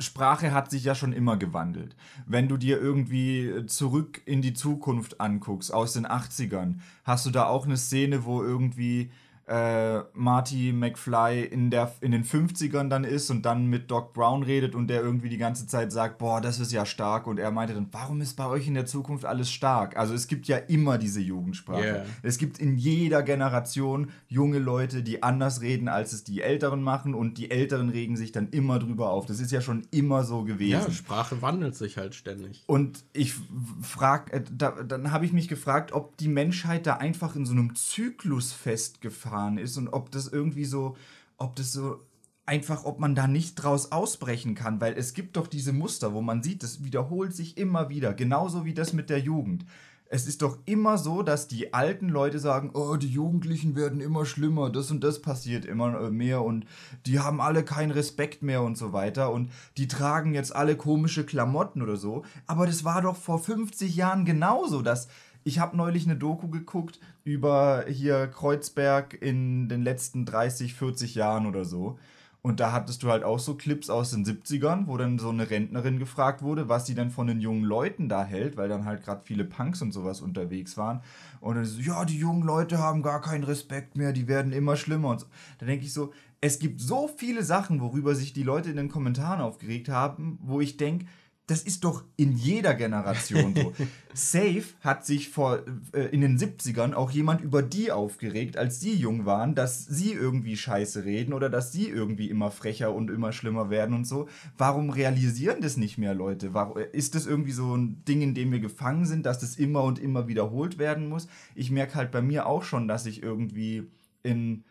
Sprache hat sich ja schon immer gewandelt. Wenn du dir irgendwie zurück in die Zukunft anguckst, aus den 80ern, hast du da auch eine Szene, wo irgendwie äh, Marty McFly in, der, in den 50ern dann ist und dann mit Doc Brown redet und der irgendwie die ganze Zeit sagt, boah, das ist ja stark. Und er meinte dann, warum ist bei euch in der Zukunft alles stark? Also es gibt ja immer diese Jugendsprache. Yeah. Es gibt in jeder Generation junge Leute, die anders reden, als es die Älteren machen und die Älteren regen sich dann immer drüber auf. Das ist ja schon immer so gewesen. Ja, Sprache wandelt sich halt ständig. Und ich frag, äh, da, dann habe ich mich gefragt, ob die Menschheit da einfach in so einem Zyklus festgefahren ist und ob das irgendwie so, ob das so einfach, ob man da nicht draus ausbrechen kann, weil es gibt doch diese Muster, wo man sieht, das wiederholt sich immer wieder, genauso wie das mit der Jugend. Es ist doch immer so, dass die alten Leute sagen, oh, die Jugendlichen werden immer schlimmer, das und das passiert immer äh, mehr und die haben alle keinen Respekt mehr und so weiter und die tragen jetzt alle komische Klamotten oder so. Aber das war doch vor 50 Jahren genauso, dass ich habe neulich eine Doku geguckt über hier Kreuzberg in den letzten 30, 40 Jahren oder so. Und da hattest du halt auch so Clips aus den 70ern, wo dann so eine Rentnerin gefragt wurde, was sie denn von den jungen Leuten da hält, weil dann halt gerade viele Punks und sowas unterwegs waren. Und dann so, ja, die jungen Leute haben gar keinen Respekt mehr, die werden immer schlimmer. Und so. Da denke ich so, es gibt so viele Sachen, worüber sich die Leute in den Kommentaren aufgeregt haben, wo ich denke, das ist doch in jeder Generation so. Safe hat sich vor äh, in den 70ern auch jemand über die aufgeregt, als sie jung waren, dass sie irgendwie scheiße reden oder dass sie irgendwie immer frecher und immer schlimmer werden und so. Warum realisieren das nicht mehr Leute? Warum, ist das irgendwie so ein Ding, in dem wir gefangen sind, dass das immer und immer wiederholt werden muss? Ich merke halt bei mir auch schon, dass ich irgendwie in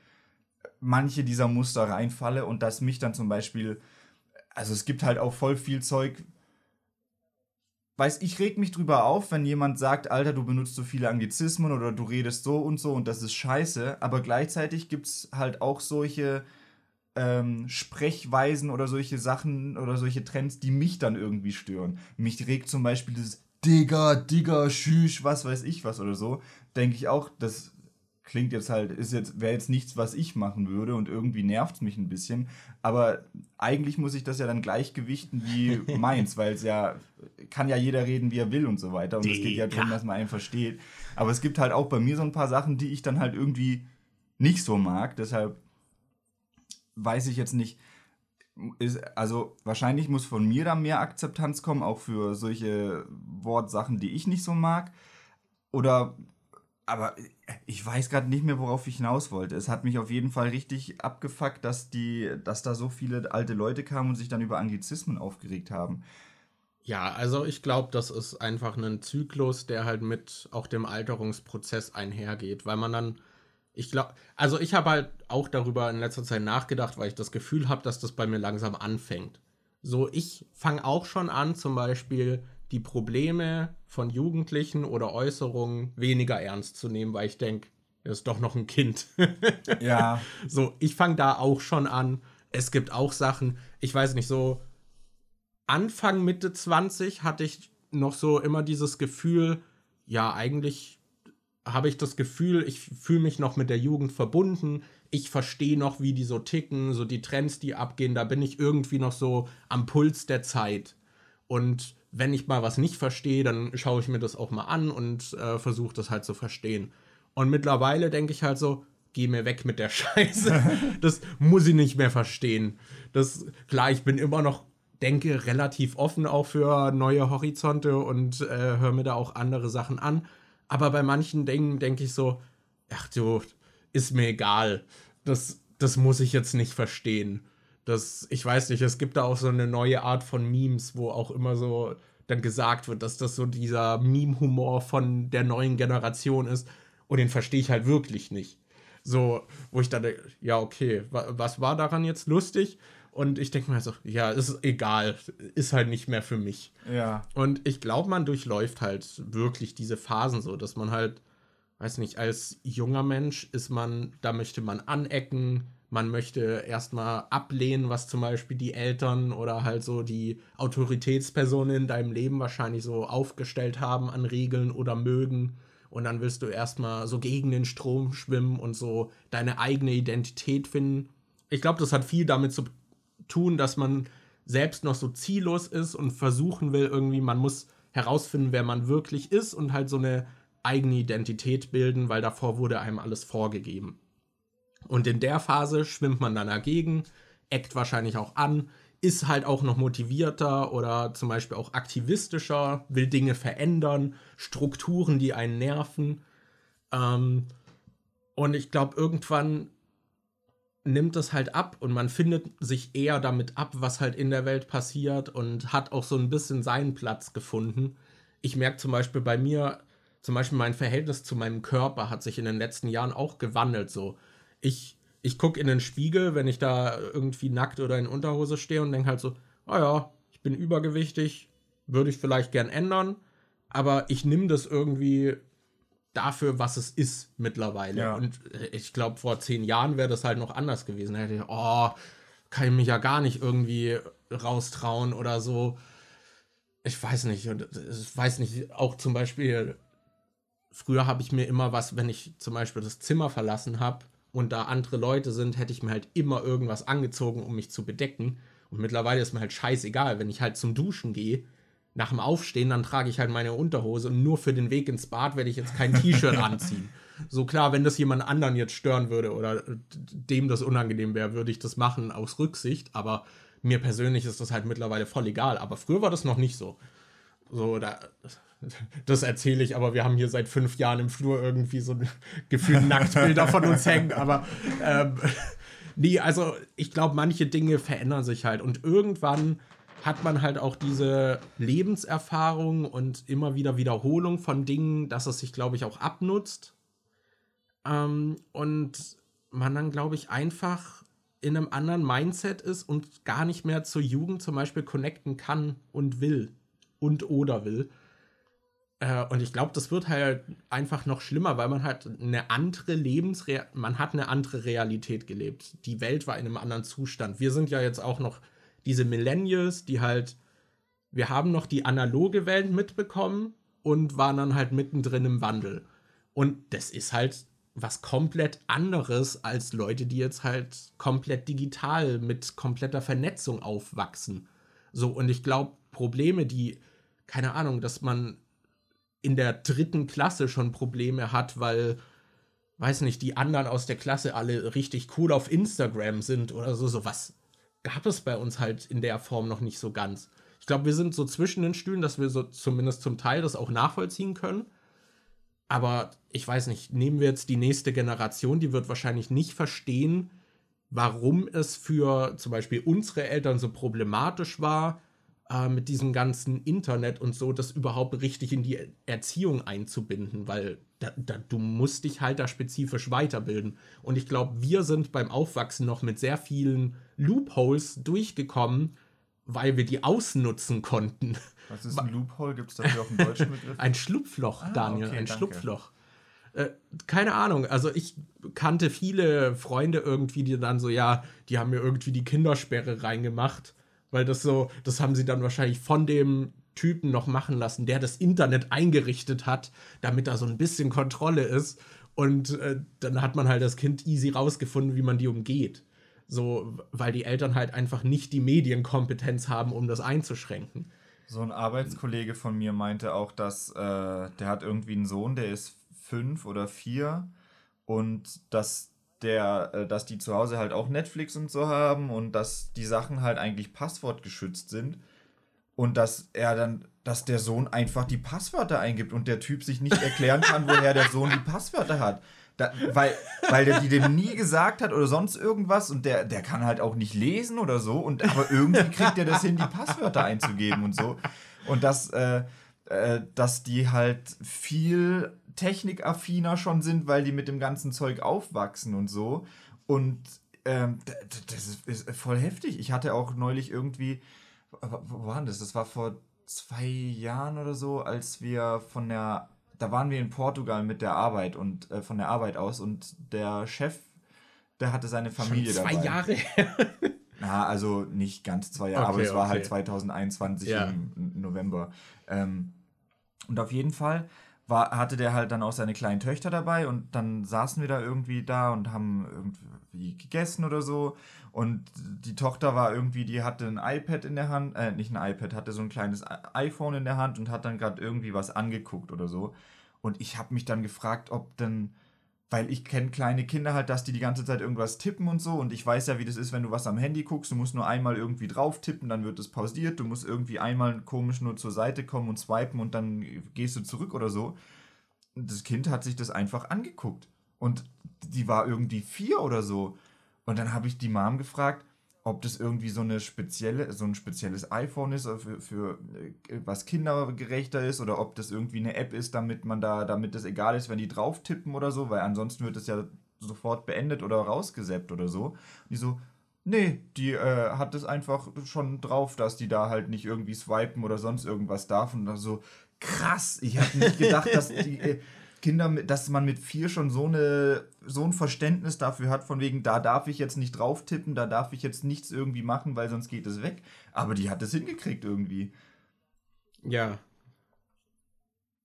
manche dieser Muster reinfalle und dass mich dann zum Beispiel, also es gibt halt auch voll viel Zeug, weiß ich reg mich drüber auf, wenn jemand sagt, Alter, du benutzt so viele Anglizismen oder du redest so und so und das ist scheiße, aber gleichzeitig gibt es halt auch solche ähm, Sprechweisen oder solche Sachen oder solche Trends, die mich dann irgendwie stören. Mich regt zum Beispiel dieses Digga, Digga, Schüsch, was weiß ich was oder so, denke ich auch, das klingt jetzt halt, ist jetzt, wäre jetzt nichts, was ich machen würde und irgendwie nervt es mich ein bisschen. Aber eigentlich muss ich das ja dann gleichgewichten wie meins, weil es ja, kann ja jeder reden, wie er will und so weiter. Und es geht ja darum, dass man einen versteht. Aber es gibt halt auch bei mir so ein paar Sachen, die ich dann halt irgendwie nicht so mag. Deshalb weiß ich jetzt nicht, ist, also wahrscheinlich muss von mir da mehr Akzeptanz kommen, auch für solche Wortsachen, die ich nicht so mag. Oder, aber ich weiß gerade nicht mehr, worauf ich hinaus wollte. Es hat mich auf jeden Fall richtig abgefuckt, dass die, dass da so viele alte Leute kamen und sich dann über Anglizismen aufgeregt haben. Ja, also ich glaube, das ist einfach ein Zyklus, der halt mit auch dem Alterungsprozess einhergeht, weil man dann, ich glaube, also ich habe halt auch darüber in letzter Zeit nachgedacht, weil ich das Gefühl habe, dass das bei mir langsam anfängt. So, ich fange auch schon an, zum Beispiel die Probleme von Jugendlichen oder Äußerungen weniger ernst zu nehmen, weil ich denke, er ist doch noch ein Kind. ja. So, ich fange da auch schon an. Es gibt auch Sachen, ich weiß nicht, so Anfang, Mitte 20 hatte ich noch so immer dieses Gefühl, ja, eigentlich habe ich das Gefühl, ich fühle mich noch mit der Jugend verbunden. Ich verstehe noch, wie die so ticken, so die Trends, die abgehen. Da bin ich irgendwie noch so am Puls der Zeit. Und wenn ich mal was nicht verstehe, dann schaue ich mir das auch mal an und äh, versuche das halt zu verstehen. Und mittlerweile denke ich halt so, geh mir weg mit der Scheiße. das muss ich nicht mehr verstehen. Das, klar, ich bin immer noch, denke, relativ offen auch für neue Horizonte und äh, höre mir da auch andere Sachen an. Aber bei manchen Dingen denke ich so, ach du, ist mir egal. Das, das muss ich jetzt nicht verstehen. Das, ich weiß nicht, es gibt da auch so eine neue Art von Memes, wo auch immer so dann gesagt wird, dass das so dieser Meme-Humor von der neuen Generation ist. Und den verstehe ich halt wirklich nicht. So, wo ich dann, ja, okay, was war daran jetzt lustig? Und ich denke mir so, ja, ist egal, ist halt nicht mehr für mich. Ja. Und ich glaube, man durchläuft halt wirklich diese Phasen so, dass man halt, weiß nicht, als junger Mensch ist man, da möchte man anecken, man möchte erstmal ablehnen, was zum Beispiel die Eltern oder halt so die Autoritätspersonen in deinem Leben wahrscheinlich so aufgestellt haben an Regeln oder mögen. Und dann willst du erstmal so gegen den Strom schwimmen und so deine eigene Identität finden. Ich glaube, das hat viel damit zu tun, dass man selbst noch so ziellos ist und versuchen will, irgendwie, man muss herausfinden, wer man wirklich ist und halt so eine eigene Identität bilden, weil davor wurde einem alles vorgegeben. Und in der Phase schwimmt man dann dagegen, eckt wahrscheinlich auch an, ist halt auch noch motivierter oder zum Beispiel auch aktivistischer, will Dinge verändern, Strukturen, die einen nerven. Ähm, und ich glaube, irgendwann nimmt es halt ab und man findet sich eher damit ab, was halt in der Welt passiert und hat auch so ein bisschen seinen Platz gefunden. Ich merke zum Beispiel bei mir, zum Beispiel mein Verhältnis zu meinem Körper hat sich in den letzten Jahren auch gewandelt. So, ich, ich gucke in den Spiegel, wenn ich da irgendwie nackt oder in Unterhose stehe und denke halt so, oh ja, ich bin übergewichtig, würde ich vielleicht gern ändern, aber ich nehme das irgendwie dafür, was es ist mittlerweile. Ja. Und äh, ich glaube, vor zehn Jahren wäre das halt noch anders gewesen. Da hätte ich, oh, kann ich mich ja gar nicht irgendwie raustrauen oder so. Ich weiß nicht. Und ich weiß nicht, auch zum Beispiel, früher habe ich mir immer was, wenn ich zum Beispiel das Zimmer verlassen habe, und da andere Leute sind, hätte ich mir halt immer irgendwas angezogen, um mich zu bedecken. Und mittlerweile ist mir halt scheißegal, wenn ich halt zum Duschen gehe, nach dem Aufstehen, dann trage ich halt meine Unterhose und nur für den Weg ins Bad werde ich jetzt kein T-Shirt anziehen. So klar, wenn das jemand anderen jetzt stören würde oder dem das unangenehm wäre, würde ich das machen aus Rücksicht, aber mir persönlich ist das halt mittlerweile voll egal. Aber früher war das noch nicht so. So, da, das erzähle ich, aber wir haben hier seit fünf Jahren im Flur irgendwie so gefühlt Nacktbilder von uns hängen. Aber ähm, nee, also ich glaube, manche Dinge verändern sich halt. Und irgendwann hat man halt auch diese Lebenserfahrung und immer wieder Wiederholung von Dingen, dass es sich, glaube ich, auch abnutzt. Ähm, und man dann, glaube ich, einfach in einem anderen Mindset ist und gar nicht mehr zur Jugend zum Beispiel connecten kann und will und oder will. Äh, und ich glaube, das wird halt einfach noch schlimmer, weil man halt eine andere Lebensre man hat eine andere Realität gelebt. Die Welt war in einem anderen Zustand. Wir sind ja jetzt auch noch diese Millennials, die halt, wir haben noch die analoge Welt mitbekommen und waren dann halt mittendrin im Wandel. Und das ist halt was komplett anderes als Leute, die jetzt halt komplett digital mit kompletter Vernetzung aufwachsen. So, und ich glaube, Probleme, die, keine Ahnung, dass man in der dritten Klasse schon Probleme hat, weil, weiß nicht, die anderen aus der Klasse alle richtig cool auf Instagram sind oder so. Sowas gab es bei uns halt in der Form noch nicht so ganz. Ich glaube, wir sind so zwischen den Stühlen, dass wir so zumindest zum Teil das auch nachvollziehen können. Aber ich weiß nicht, nehmen wir jetzt die nächste Generation, die wird wahrscheinlich nicht verstehen, warum es für zum Beispiel unsere Eltern so problematisch war, äh, mit diesem ganzen Internet und so, das überhaupt richtig in die Erziehung einzubinden, weil da, da, du musst dich halt da spezifisch weiterbilden. Und ich glaube, wir sind beim Aufwachsen noch mit sehr vielen Loopholes durchgekommen, weil wir die ausnutzen konnten. Was ist ein Loophole? Gibt es dafür auch einen deutschen Begriff? ein Schlupfloch, ah, Daniel, okay, ein danke. Schlupfloch. Äh, keine Ahnung, also ich kannte viele Freunde irgendwie, die dann so, ja, die haben mir irgendwie die Kindersperre reingemacht, weil das so, das haben sie dann wahrscheinlich von dem Typen noch machen lassen, der das Internet eingerichtet hat, damit da so ein bisschen Kontrolle ist. Und äh, dann hat man halt das Kind easy rausgefunden, wie man die umgeht. So, weil die Eltern halt einfach nicht die Medienkompetenz haben, um das einzuschränken. So ein Arbeitskollege von mir meinte auch, dass äh, der hat irgendwie einen Sohn, der ist fünf oder vier und dass der, äh, dass die zu Hause halt auch Netflix und so haben und dass die Sachen halt eigentlich passwortgeschützt sind und dass er dann, dass der Sohn einfach die Passwörter eingibt und der Typ sich nicht erklären kann, woher der Sohn die Passwörter hat. Da, weil, weil der die dem nie gesagt hat oder sonst irgendwas und der, der kann halt auch nicht lesen oder so und aber irgendwie kriegt er das hin, die Passwörter einzugeben und so. Und dass, äh, äh, dass die halt viel technikaffiner schon sind, weil die mit dem ganzen Zeug aufwachsen und so. Und ähm, das ist, voll heftig. Ich hatte auch neulich irgendwie, wo war das? Das war vor zwei Jahren oder so, als wir von der, da waren wir in Portugal mit der Arbeit und äh, von der Arbeit aus und der Chef, der hatte seine Familie Schon zwei dabei. Jahre her. Na, also nicht ganz zwei Jahre, okay, aber es war halt okay. halt 2021 ja. im November. Ähm, und auf jeden Fall war, hatte der halt dann auch seine kleinen Töchter dabei und dann saßen wir da irgendwie da und haben irgendwie gegessen oder so. Und die Tochter war irgendwie, die hatte ein iPad in der Hand, äh, nicht ein iPad, hatte so ein kleines iPhone in der Hand und hat dann gerade irgendwie was angeguckt oder so. Und ich habe mich dann gefragt, ob denn, weil ich kenne kleine Kinder halt, dass die die ganze Zeit irgendwas tippen und so. Und ich weiß ja, wie das ist, wenn du was am Handy guckst. Du musst nur einmal irgendwie drauf tippen, dann wird es pausiert. Du musst irgendwie einmal komisch nur zur Seite kommen und swipen und dann gehst du zurück oder so das Kind hat sich das einfach angeguckt. Und die war irgendwie vier oder so. Und dann habe ich die Mom gefragt, ob das irgendwie so eine spezielle, so ein spezielles iPhone ist, für, für äh, was kindergerechter ist, oder ob das irgendwie eine App ist, damit man da, damit es egal ist, wenn die drauf tippen oder so, weil ansonsten wird es ja sofort beendet oder rausgesäppt oder so. Und die so, nee, die äh, hat es einfach schon drauf, dass die da halt nicht irgendwie swipen oder sonst irgendwas darf. Und dann so, krass. Ich habe nicht gedacht, dass die äh, Kinder, dass man mit vier schon so, eine, so ein Verständnis dafür hat, von wegen, da darf ich jetzt nicht drauf tippen, da darf ich jetzt nichts irgendwie machen, weil sonst geht es weg. Aber die hat es hingekriegt irgendwie. Ja.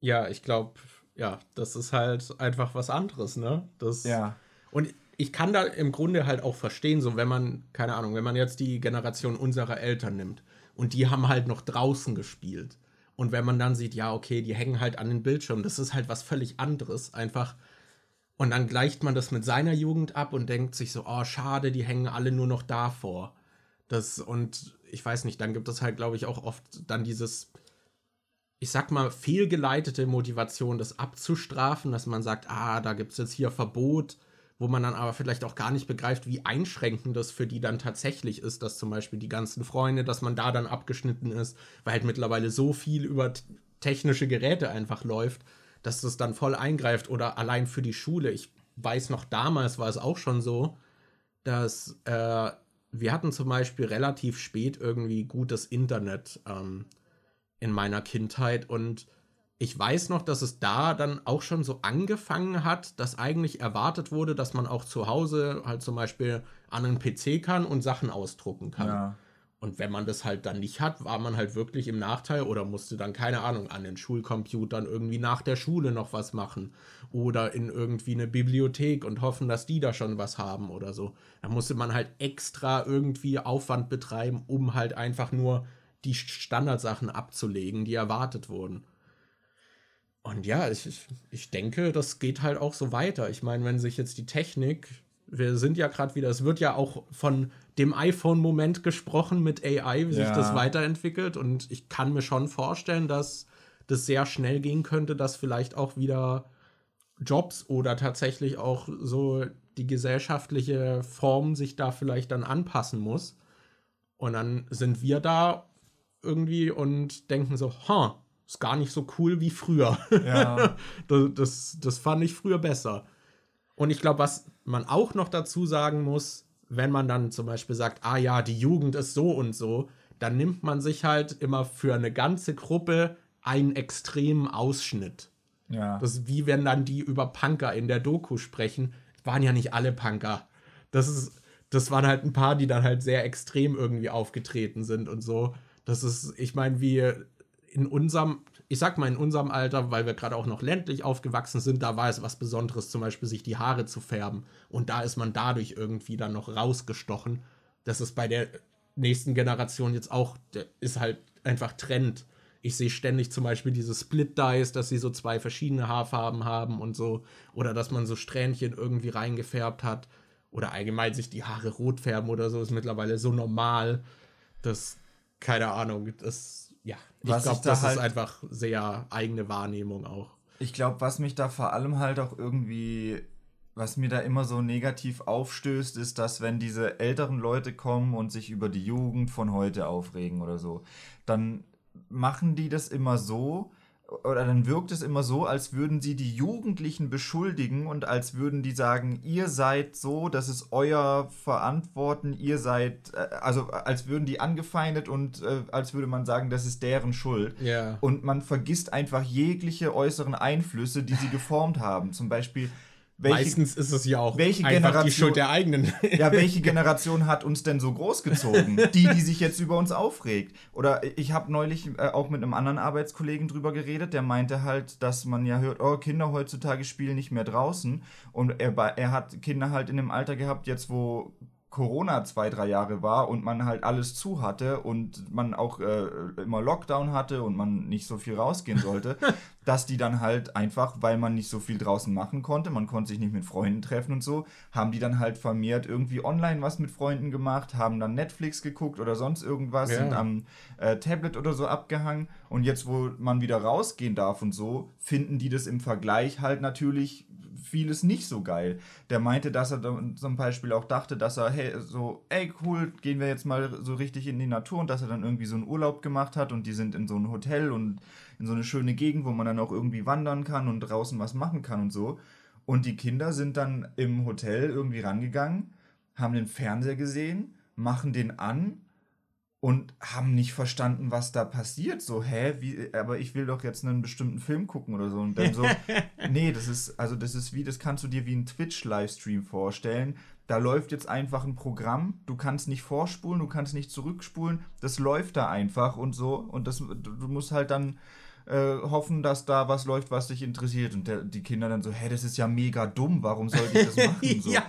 Ja, ich glaube, ja, das ist halt einfach was anderes, ne? Das, ja. Und ich kann da im Grunde halt auch verstehen, so wenn man, keine Ahnung, wenn man jetzt die Generation unserer Eltern nimmt und die haben halt noch draußen gespielt und wenn man dann sieht, ja, okay, die hängen halt an den Bildschirm, das ist halt was völlig anderes, einfach. Und dann gleicht man das mit seiner Jugend ab und denkt sich so, oh, schade, die hängen alle nur noch davor. Das, und ich weiß nicht, dann gibt es halt, glaube ich, auch oft dann dieses, ich sag mal, fehlgeleitete Motivation, das abzustrafen, dass man sagt, ah, da gibt es jetzt hier Verbot wo man dann aber vielleicht auch gar nicht begreift, wie einschränkend das für die dann tatsächlich ist, dass zum Beispiel die ganzen Freunde, dass man da dann abgeschnitten ist, weil halt mittlerweile so viel über technische Geräte einfach läuft, dass das dann voll eingreift oder allein für die Schule. Ich weiß noch, damals war es auch schon so, dass äh, wir hatten zum Beispiel relativ spät irgendwie gutes Internet ähm, in meiner Kindheit und ich weiß noch, dass es da dann auch schon so angefangen hat, dass eigentlich erwartet wurde, dass man auch zu Hause halt zum Beispiel an einen PC kann und Sachen ausdrucken kann. Ja. Und wenn man das halt dann nicht hat, war man halt wirklich im Nachteil oder musste dann, keine Ahnung, an den Schulcomputern irgendwie nach der Schule noch was machen. Oder in irgendwie eine Bibliothek und hoffen, dass die da schon was haben oder so. Da musste man halt extra irgendwie Aufwand betreiben, um halt einfach nur die Standardsachen abzulegen, die erwartet wurden. Und ja, ich, ich denke, das geht halt auch so weiter. Ich meine, wenn sich jetzt die Technik, wir sind ja gerade wieder, es wird ja auch von dem iPhone-Moment gesprochen mit AI, wie ja. sich das weiterentwickelt. Und ich kann mir schon vorstellen, dass das sehr schnell gehen könnte, dass vielleicht auch wieder Jobs oder tatsächlich auch so die gesellschaftliche Form sich da vielleicht dann anpassen muss. Und dann sind wir da irgendwie und denken so, ha, ist gar nicht so cool wie früher. Ja. das, das, fand ich früher besser. Und ich glaube, was man auch noch dazu sagen muss, wenn man dann zum Beispiel sagt, ah ja, die Jugend ist so und so, dann nimmt man sich halt immer für eine ganze Gruppe einen extremen Ausschnitt. Ja. Das ist wie wenn dann die über Punker in der Doku sprechen. Waren ja nicht alle Punker. Das ist, das waren halt ein paar, die dann halt sehr extrem irgendwie aufgetreten sind und so. Das ist, ich meine, wie in unserem, ich sag mal in unserem Alter, weil wir gerade auch noch ländlich aufgewachsen sind, da war es was Besonderes, zum Beispiel sich die Haare zu färben. Und da ist man dadurch irgendwie dann noch rausgestochen. Das ist bei der nächsten Generation jetzt auch, ist halt einfach Trend. Ich sehe ständig zum Beispiel diese Split-Dyes, dass sie so zwei verschiedene Haarfarben haben und so. Oder dass man so Strähnchen irgendwie reingefärbt hat. Oder allgemein sich die Haare rot färben oder so ist mittlerweile so normal, dass, keine Ahnung, das, ja, ich glaube, da das halt, ist einfach sehr eigene Wahrnehmung auch. Ich glaube, was mich da vor allem halt auch irgendwie was mir da immer so negativ aufstößt, ist, dass wenn diese älteren Leute kommen und sich über die Jugend von heute aufregen oder so, dann machen die das immer so, oder dann wirkt es immer so, als würden sie die Jugendlichen beschuldigen und als würden die sagen, ihr seid so, das ist euer Verantworten, ihr seid, äh, also als würden die angefeindet und äh, als würde man sagen, das ist deren Schuld. Ja. Und man vergisst einfach jegliche äußeren Einflüsse, die sie geformt haben. Zum Beispiel welche, Meistens ist es ja auch welche einfach die Schuld der eigenen. ja, welche Generation hat uns denn so großgezogen? Die, die sich jetzt über uns aufregt. Oder ich habe neulich äh, auch mit einem anderen Arbeitskollegen drüber geredet, der meinte halt, dass man ja hört, oh, Kinder heutzutage spielen nicht mehr draußen. Und er, er hat Kinder halt in dem Alter gehabt, jetzt wo Corona zwei, drei Jahre war und man halt alles zu hatte und man auch äh, immer Lockdown hatte und man nicht so viel rausgehen sollte, dass die dann halt einfach, weil man nicht so viel draußen machen konnte, man konnte sich nicht mit Freunden treffen und so, haben die dann halt vermehrt irgendwie online was mit Freunden gemacht, haben dann Netflix geguckt oder sonst irgendwas, ja. sind am äh, Tablet oder so abgehangen und jetzt, wo man wieder rausgehen darf und so, finden die das im Vergleich halt natürlich vieles nicht so geil. Der meinte, dass er zum Beispiel auch dachte, dass er, hey, so, ey, cool, gehen wir jetzt mal so richtig in die Natur und dass er dann irgendwie so einen Urlaub gemacht hat und die sind in so ein Hotel und in so eine schöne Gegend, wo man dann auch irgendwie wandern kann und draußen was machen kann und so. Und die Kinder sind dann im Hotel irgendwie rangegangen, haben den Fernseher gesehen, machen den an und haben nicht verstanden, was da passiert. So, hä, wie, aber ich will doch jetzt einen bestimmten Film gucken oder so. Und dann so, nee, das ist, also das ist wie, das kannst du dir wie ein Twitch-Livestream vorstellen. Da läuft jetzt einfach ein Programm, du kannst nicht vorspulen, du kannst nicht zurückspulen, das läuft da einfach und so. Und das, du musst halt dann äh, hoffen, dass da was läuft, was dich interessiert. Und der, die Kinder dann so, hä, das ist ja mega dumm, warum sollte ich das machen? So. ja.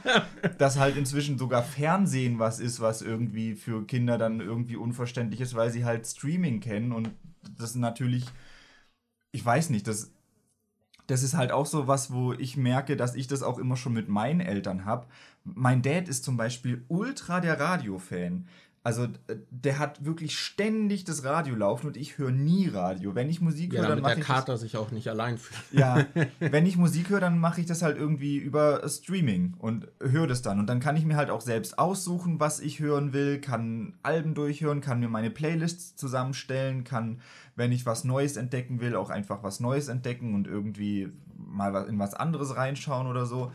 Dass halt inzwischen sogar Fernsehen was ist, was irgendwie für Kinder dann irgendwie unverständlich ist, weil sie halt Streaming kennen und das natürlich, ich weiß nicht, das, das ist halt auch so was, wo ich merke, dass ich das auch immer schon mit meinen Eltern habe. Mein Dad ist zum Beispiel ultra der Radio-Fan. Also der hat wirklich ständig das Radio laufen und ich höre nie Radio. Wenn ich Musik ja, höre, dann mache ich Kater das, sich auch nicht allein fühlt. Ja, wenn ich Musik höre, dann mache ich das halt irgendwie über Streaming und höre das dann und dann kann ich mir halt auch selbst aussuchen, was ich hören will, kann Alben durchhören, kann mir meine Playlists zusammenstellen, kann, wenn ich was Neues entdecken will, auch einfach was Neues entdecken und irgendwie mal in was anderes reinschauen oder so.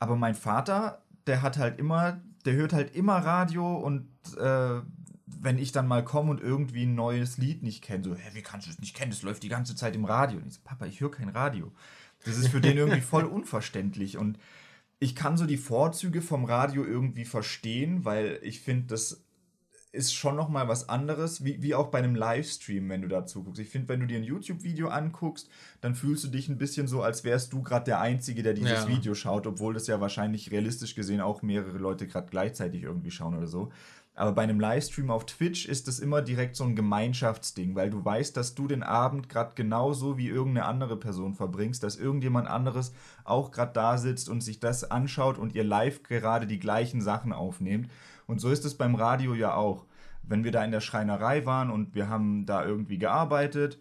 Aber mein Vater, der hat halt immer der hört halt immer Radio und äh, wenn ich dann mal komme und irgendwie ein neues Lied nicht kenne, so, hä, wie kannst du das nicht kennen? Das läuft die ganze Zeit im Radio. Und ich so, Papa, ich höre kein Radio. Das ist für den irgendwie voll unverständlich. Und ich kann so die Vorzüge vom Radio irgendwie verstehen, weil ich finde, das ist schon noch mal was anderes, wie, wie auch bei einem Livestream, wenn du dazu guckst. Ich finde, wenn du dir ein YouTube-Video anguckst, dann fühlst du dich ein bisschen so, als wärst du gerade der Einzige, der dieses ja. Video schaut, obwohl das ja wahrscheinlich realistisch gesehen auch mehrere Leute gerade gleichzeitig irgendwie schauen oder so. Aber bei einem Livestream auf Twitch ist das immer direkt so ein Gemeinschaftsding, weil du weißt, dass du den Abend gerade genauso wie irgendeine andere Person verbringst, dass irgendjemand anderes auch gerade da sitzt und sich das anschaut und ihr live gerade die gleichen Sachen aufnehmt. Und so ist es beim Radio ja auch. Wenn wir da in der Schreinerei waren und wir haben da irgendwie gearbeitet,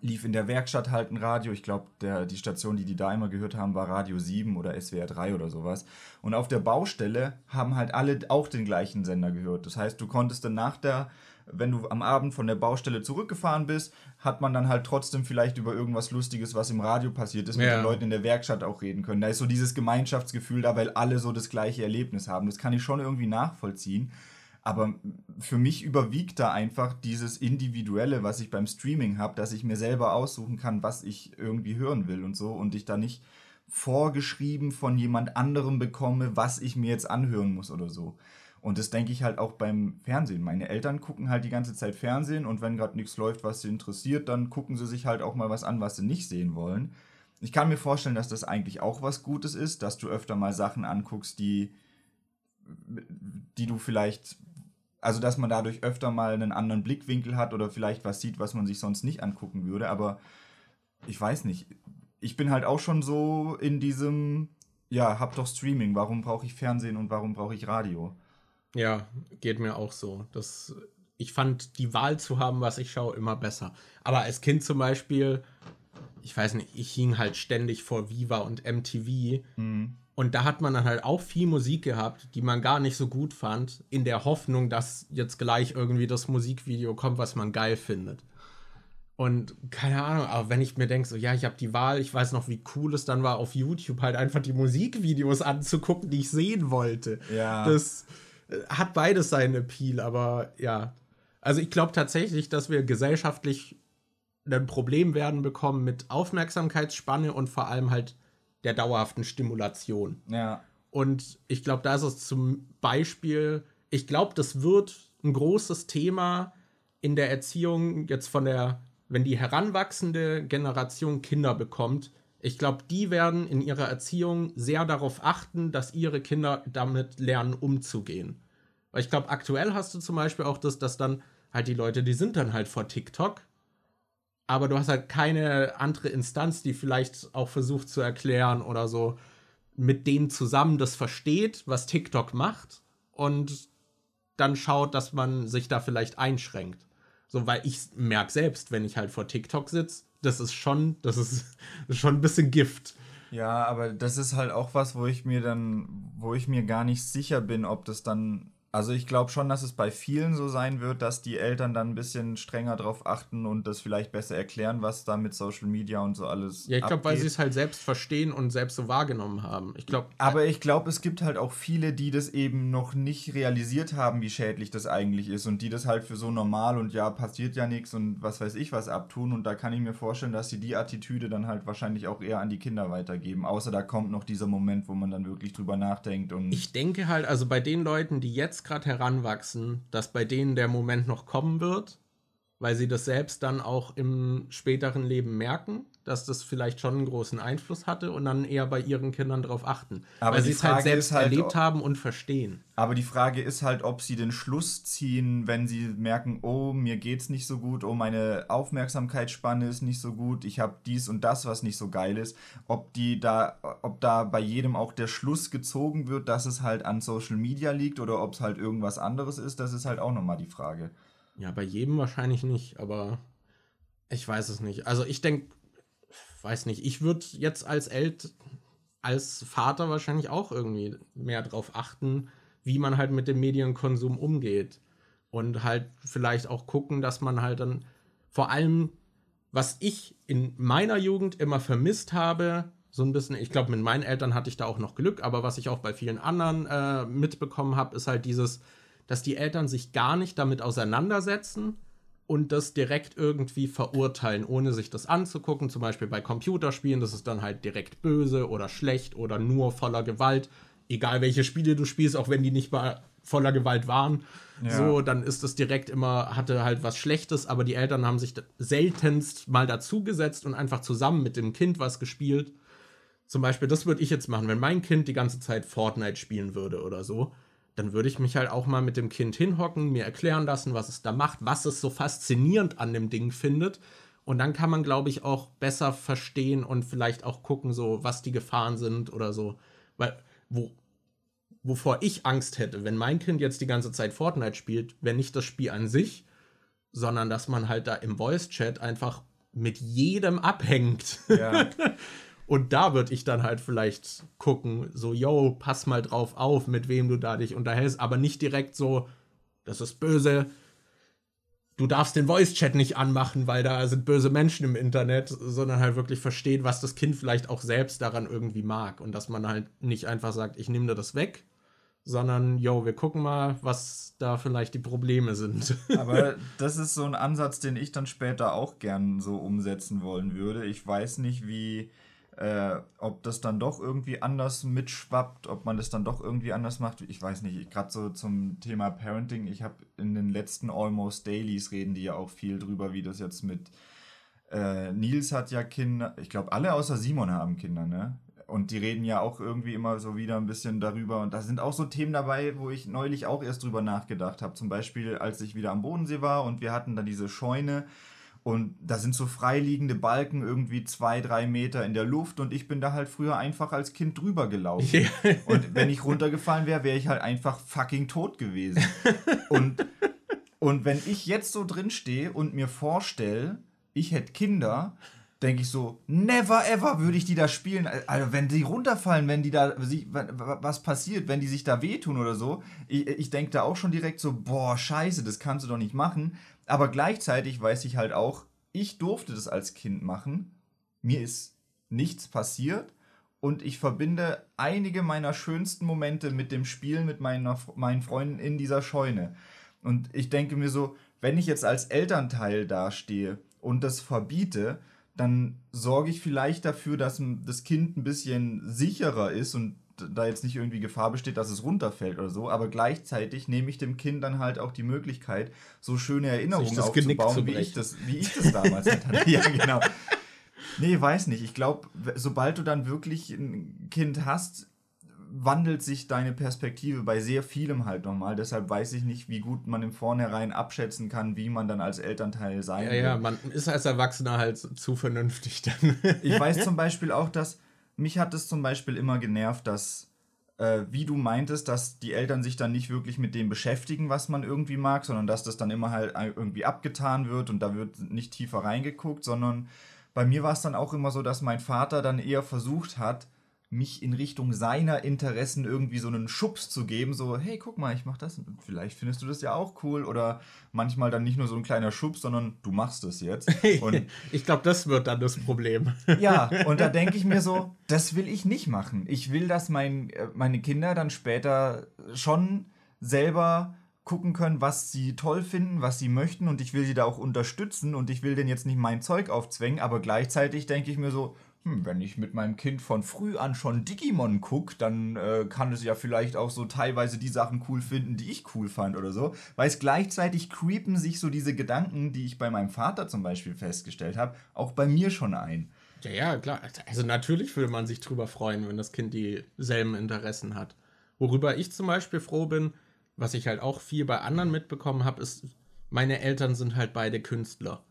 lief in der Werkstatt halt ein Radio. Ich glaube, die Station, die die da immer gehört haben, war Radio 7 oder SWR 3 oder sowas. Und auf der Baustelle haben halt alle auch den gleichen Sender gehört. Das heißt, du konntest dann nach der wenn du am Abend von der Baustelle zurückgefahren bist, hat man dann halt trotzdem vielleicht über irgendwas Lustiges, was im Radio passiert ist, mit Ja. den Leuten in der Werkstatt auch reden können. Da ist so dieses Gemeinschaftsgefühl da, weil alle so das gleiche Erlebnis haben. Das kann ich schon irgendwie nachvollziehen. Aber für mich überwiegt da einfach dieses Individuelle, was ich beim Streaming habe, dass ich mir selber aussuchen kann, was ich irgendwie hören will und so und ich da nicht vorgeschrieben von jemand anderem bekomme, was ich mir jetzt anhören muss oder so. Und das denke ich halt auch beim Fernsehen. Meine Eltern gucken halt die ganze Zeit Fernsehen und wenn gerade nichts läuft, was sie interessiert, dann gucken sie sich halt auch mal was an, was sie nicht sehen wollen. Ich kann mir vorstellen, dass das eigentlich auch was Gutes ist, dass du öfter mal Sachen anguckst, die, die du vielleicht, also dass man dadurch öfter mal einen anderen Blickwinkel hat oder vielleicht was sieht, was man sich sonst nicht angucken würde. Aber ich weiß nicht. Ich bin halt auch schon so in diesem, ja, hab doch Streaming, warum brauche ich Fernsehen und warum brauche ich Radio? Ja, geht mir auch so. Das, ich fand die Wahl zu haben, was ich schaue, immer besser. Aber als Kind zum Beispiel, ich weiß nicht, ich hing halt ständig vor Viva und MTV. Und da hat man dann halt auch viel Musik gehabt, die man gar nicht so gut fand, in der Hoffnung, dass jetzt gleich irgendwie das Musikvideo kommt, was man geil findet. Und keine Ahnung, aber wenn ich mir denke, so, ja, ich habe die Wahl, ich weiß noch, wie cool es dann war, auf YouTube halt einfach die Musikvideos anzugucken, die ich sehen wollte. Ja. Das hat beides seinen Appeal, aber ja. Also ich glaube tatsächlich, dass wir gesellschaftlich ein Problem werden bekommen mit Aufmerksamkeitsspanne und vor allem halt der dauerhaften Stimulation. Ja. Und ich glaube, da ist es zum Beispiel, ich glaube, das wird ein großes Thema in der Erziehung jetzt von der, wenn die heranwachsende Generation Kinder bekommt. Ich glaube, die werden in ihrer Erziehung sehr darauf achten, dass ihre Kinder damit lernen, umzugehen. Weil ich glaube, aktuell hast du zum Beispiel auch das, dass dann halt die Leute, die sind dann halt vor TikTok, aber du hast halt keine andere Instanz, die vielleicht auch versucht zu erklären oder so mit denen zusammen das versteht, was TikTok macht und dann schaut, dass man sich da vielleicht einschränkt. So, weil ich merke selbst, wenn ich halt vor TikTok sitze, das ist schon, das ist, das ist schon ein bisschen Gift. Ja, aber das ist halt auch was, wo ich mir dann, wo ich mir gar nicht sicher bin, ob das dann. Also ich glaube schon, dass es bei vielen so sein wird, dass die Eltern dann ein bisschen strenger drauf achten und das vielleicht besser erklären, was da mit Social Media und so alles. Ja, ich glaube, weil sie es halt selbst verstehen und selbst so wahrgenommen haben. Ich glaube, Aber ich glaube, es gibt halt auch viele, die das eben noch nicht realisiert haben, wie schädlich das eigentlich ist und die das halt für so normal und ja, passiert ja nichts und was weiß ich was abtun. Und da kann ich mir vorstellen, dass sie die Attitüde dann halt wahrscheinlich auch eher an die Kinder weitergeben. Außer da kommt noch dieser Moment, wo man dann wirklich drüber nachdenkt und. ich denke halt, also bei den Leuten, die jetzt gerade heranwachsen, dass bei denen der Moment noch kommen wird, weil sie das selbst dann auch im späteren Leben merken, dass das vielleicht schon einen großen Einfluss hatte und dann eher bei ihren Kindern darauf achten. Aber weil sie es halt selbst halt, erlebt haben und verstehen. Aber die Frage ist halt, ob sie den Schluss ziehen, wenn sie merken, oh, mir geht's nicht so gut, oh, meine Aufmerksamkeitsspanne ist nicht so gut, ich habe dies und das, was nicht so geil ist, ob die da, ob da bei jedem auch der Schluss gezogen wird, dass es halt an Social Media liegt oder ob es halt irgendwas anderes ist, das ist halt auch nochmal die Frage. Ja, bei jedem wahrscheinlich nicht, aber ich weiß es nicht. Also ich denke, weiß nicht, ich würde jetzt als Elt, als Vater wahrscheinlich auch irgendwie mehr drauf achten, wie man halt mit dem Medienkonsum umgeht. Und halt vielleicht auch gucken, dass man halt dann vor allem, was ich in meiner Jugend immer vermisst habe, so ein bisschen, ich glaube, mit meinen Eltern hatte ich da auch noch Glück, aber was ich auch bei vielen anderen äh, mitbekommen habe, ist halt dieses, dass die Eltern sich gar nicht damit auseinandersetzen und das direkt irgendwie verurteilen, ohne sich das anzugucken. Zum Beispiel bei Computerspielen, das ist dann halt direkt böse oder schlecht oder nur voller Gewalt. Egal welche Spiele du spielst, auch wenn die nicht mal voller Gewalt waren. Ja. So, dann ist das direkt immer, hatte halt was Schlechtes, aber die Eltern haben sich seltenst mal dazugesetzt und einfach zusammen mit dem Kind was gespielt. Zum Beispiel, das würde ich jetzt machen, wenn mein Kind die ganze Zeit Fortnite spielen würde oder so, dann würde ich mich halt auch mal mit dem Kind hinhocken, mir erklären lassen, was es da macht, was es so faszinierend an dem Ding findet. Und dann kann man, glaube ich, auch besser verstehen und vielleicht auch gucken, so, was die Gefahren sind oder so. Weil, wo, wovor ich Angst hätte, wenn mein Kind jetzt die ganze Zeit Fortnite spielt, wenn nicht das Spiel an sich, sondern dass man halt da im Voice-Chat einfach mit jedem abhängt. Ja. Und da würde ich dann halt vielleicht gucken, so, yo, pass mal drauf auf, mit wem du da dich unterhältst, aber nicht direkt so, das ist böse, du darfst den Voice-Chat nicht anmachen, weil da sind böse Menschen im Internet, sondern halt wirklich verstehen, was das Kind vielleicht auch selbst daran irgendwie mag. Und dass man halt nicht einfach sagt, ich nehme dir das weg, sondern, yo, wir gucken mal, was da vielleicht die Probleme sind. Aber das ist so ein Ansatz, den ich dann später auch gern so umsetzen wollen würde. Ich weiß nicht, wie, äh, ob das dann doch irgendwie anders mitschwappt, ob man das dann doch irgendwie anders macht. Ich weiß nicht, gerade so zum Thema Parenting, ich habe in den letzten Almost Dailies reden die ja auch viel drüber, wie das jetzt mit äh, Nils hat ja Kinder, ich glaube alle außer Simon haben Kinder, ne? Und die reden ja auch irgendwie immer so wieder ein bisschen darüber. Und da sind auch so Themen dabei, wo ich neulich auch erst drüber nachgedacht habe. Zum Beispiel, als ich wieder am Bodensee war und wir hatten da diese Scheune und da sind so freiliegende Balken irgendwie zwei, drei Meter in der Luft und ich bin da halt früher einfach als Kind drüber gelaufen. Ja. Und wenn ich runtergefallen wäre, wäre ich halt einfach fucking tot gewesen. Und, und wenn ich jetzt so drin stehe und mir vorstelle, ich hätte Kinder, denke ich so, never ever würde ich die da spielen. Also wenn die runterfallen, wenn die da, was passiert, wenn die sich da wehtun oder so. Ich, ich denke da auch schon direkt so, boah, scheiße, das kannst du doch nicht machen. Aber gleichzeitig weiß ich halt auch, ich durfte das als Kind machen. Mir ist nichts passiert. Und ich verbinde einige meiner schönsten Momente mit dem Spielen mit meiner, meinen Freunden in dieser Scheune. Und ich denke mir so, wenn ich jetzt als Elternteil dastehe und das verbiete, dann sorge ich vielleicht dafür, dass das Kind ein bisschen sicherer ist und da jetzt nicht irgendwie Gefahr besteht, dass es runterfällt oder so, aber gleichzeitig nehme ich dem Kind dann halt auch die Möglichkeit, so schöne Erinnerungen aufzubauen, wie ich, das, wie ich das damals hatte. ja, genau. Nee, weiß nicht. Ich glaube, sobald du dann wirklich ein Kind hast, wandelt sich deine Perspektive bei sehr vielem halt nochmal. Deshalb weiß ich nicht, wie gut man im Vornherein abschätzen kann, wie man dann als Elternteil sein ja, will. Ja, man ist als Erwachsener halt zu vernünftig dann. ich weiß zum Beispiel auch, dass mich hat es zum Beispiel immer genervt, dass, äh, wie du meintest, dass die Eltern sich dann nicht wirklich mit dem beschäftigen, was man irgendwie mag, sondern dass das dann immer halt irgendwie abgetan wird und da wird nicht tiefer reingeguckt, sondern bei mir war es dann auch immer so, dass mein Vater dann eher versucht hat, mich in Richtung seiner Interessen irgendwie so einen Schubs zu geben, so, hey, guck mal, ich mach das, vielleicht findest du das ja auch cool oder manchmal dann nicht nur so ein kleiner Schubs, sondern du machst es jetzt. Und ich glaube, das wird dann das Problem. ja, und da denke ich mir so, das will ich nicht machen. Ich will, dass mein, äh, meine Kinder dann später schon selber gucken können, was sie toll finden, was sie möchten und ich will sie da auch unterstützen und ich will denen jetzt nicht mein Zeug aufzwängen, aber gleichzeitig denke ich mir so, hm, wenn ich mit meinem Kind von früh an schon Digimon gucke, dann äh, kann es ja vielleicht auch so teilweise die Sachen cool finden, die ich cool fand oder so. Weil es gleichzeitig creepen sich so diese Gedanken, die ich bei meinem Vater zum Beispiel festgestellt habe, auch bei mir schon ein. Ja, ja, klar. Also natürlich würde man sich drüber freuen, wenn das Kind dieselben Interessen hat. Worüber ich zum Beispiel froh bin, was ich halt auch viel bei anderen mitbekommen habe, ist, meine Eltern sind halt beide Künstler.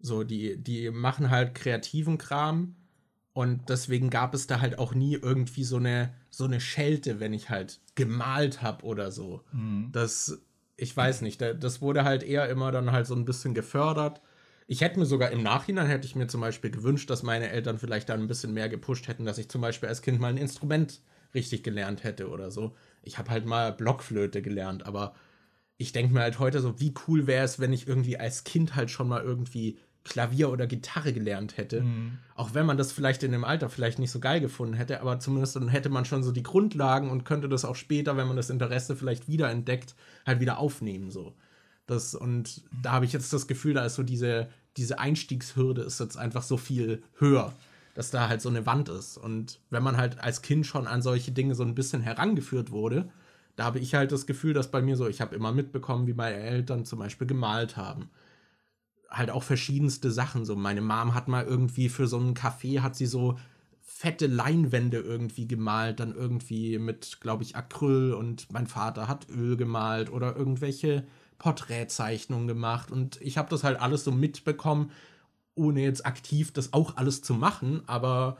So, die, die machen halt kreativen Kram und deswegen gab es da halt auch nie irgendwie so eine, so eine Schelte, wenn ich halt gemalt habe oder so. Mhm. Das, ich weiß nicht, das wurde halt eher immer dann halt so ein bisschen gefördert. Ich hätte mir sogar im Nachhinein hätte ich mir zum Beispiel gewünscht, dass meine Eltern vielleicht dann ein bisschen mehr gepusht hätten, dass ich zum Beispiel als Kind mal ein Instrument richtig gelernt hätte oder so. Ich habe halt mal Blockflöte gelernt, aber ich denke mir halt heute so, wie cool wäre es, wenn ich irgendwie als Kind halt schon mal irgendwie Klavier oder Gitarre gelernt hätte. Mhm. Auch wenn man das vielleicht in dem Alter vielleicht nicht so geil gefunden hätte, aber zumindest dann hätte man schon so die Grundlagen und könnte das auch später, wenn man das Interesse vielleicht wieder entdeckt, halt wieder aufnehmen. So. Das, und da habe ich jetzt das Gefühl, da ist so diese, diese Einstiegshürde ist jetzt einfach so viel höher, dass da halt so eine Wand ist. Und wenn man halt als Kind schon an solche Dinge so ein bisschen herangeführt wurde, da habe ich halt das Gefühl, dass bei mir so, ich habe immer mitbekommen, wie meine Eltern zum Beispiel gemalt haben halt auch verschiedenste Sachen. So, meine Mom hat mal irgendwie für so einen Café hat sie so fette Leinwände irgendwie gemalt, dann irgendwie mit, glaube ich, Acryl und mein Vater hat Öl gemalt oder irgendwelche Porträtzeichnungen gemacht und ich habe das halt alles so mitbekommen, ohne jetzt aktiv das auch alles zu machen, aber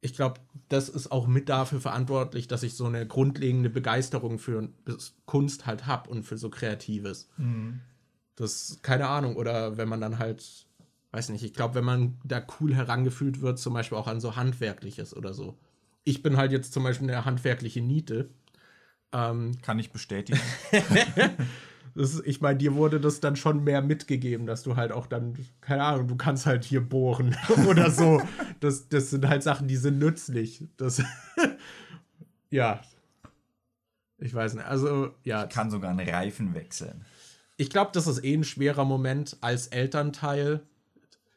ich glaube, das ist auch mit dafür verantwortlich, dass ich so eine grundlegende Begeisterung für Kunst halt habe und für so Kreatives. Mhm. Das, keine Ahnung. Oder wenn man dann halt, weiß nicht, ich glaube, wenn man da cool herangefühlt wird, zum Beispiel auch an so Handwerkliches oder so. Ich bin halt jetzt zum Beispiel eine handwerkliche Niete. Ähm, Kann ich bestätigen. Das, ich meine, dir wurde das dann schon mehr mitgegeben, dass du halt auch dann, keine Ahnung, du kannst halt hier bohren oder so. Das, das sind halt Sachen, die sind nützlich. Das, ja. Ich weiß nicht. Also, ja. Ich kann sogar einen Reifen wechseln. Ich glaube, das ist eh ein schwerer Moment als Elternteil,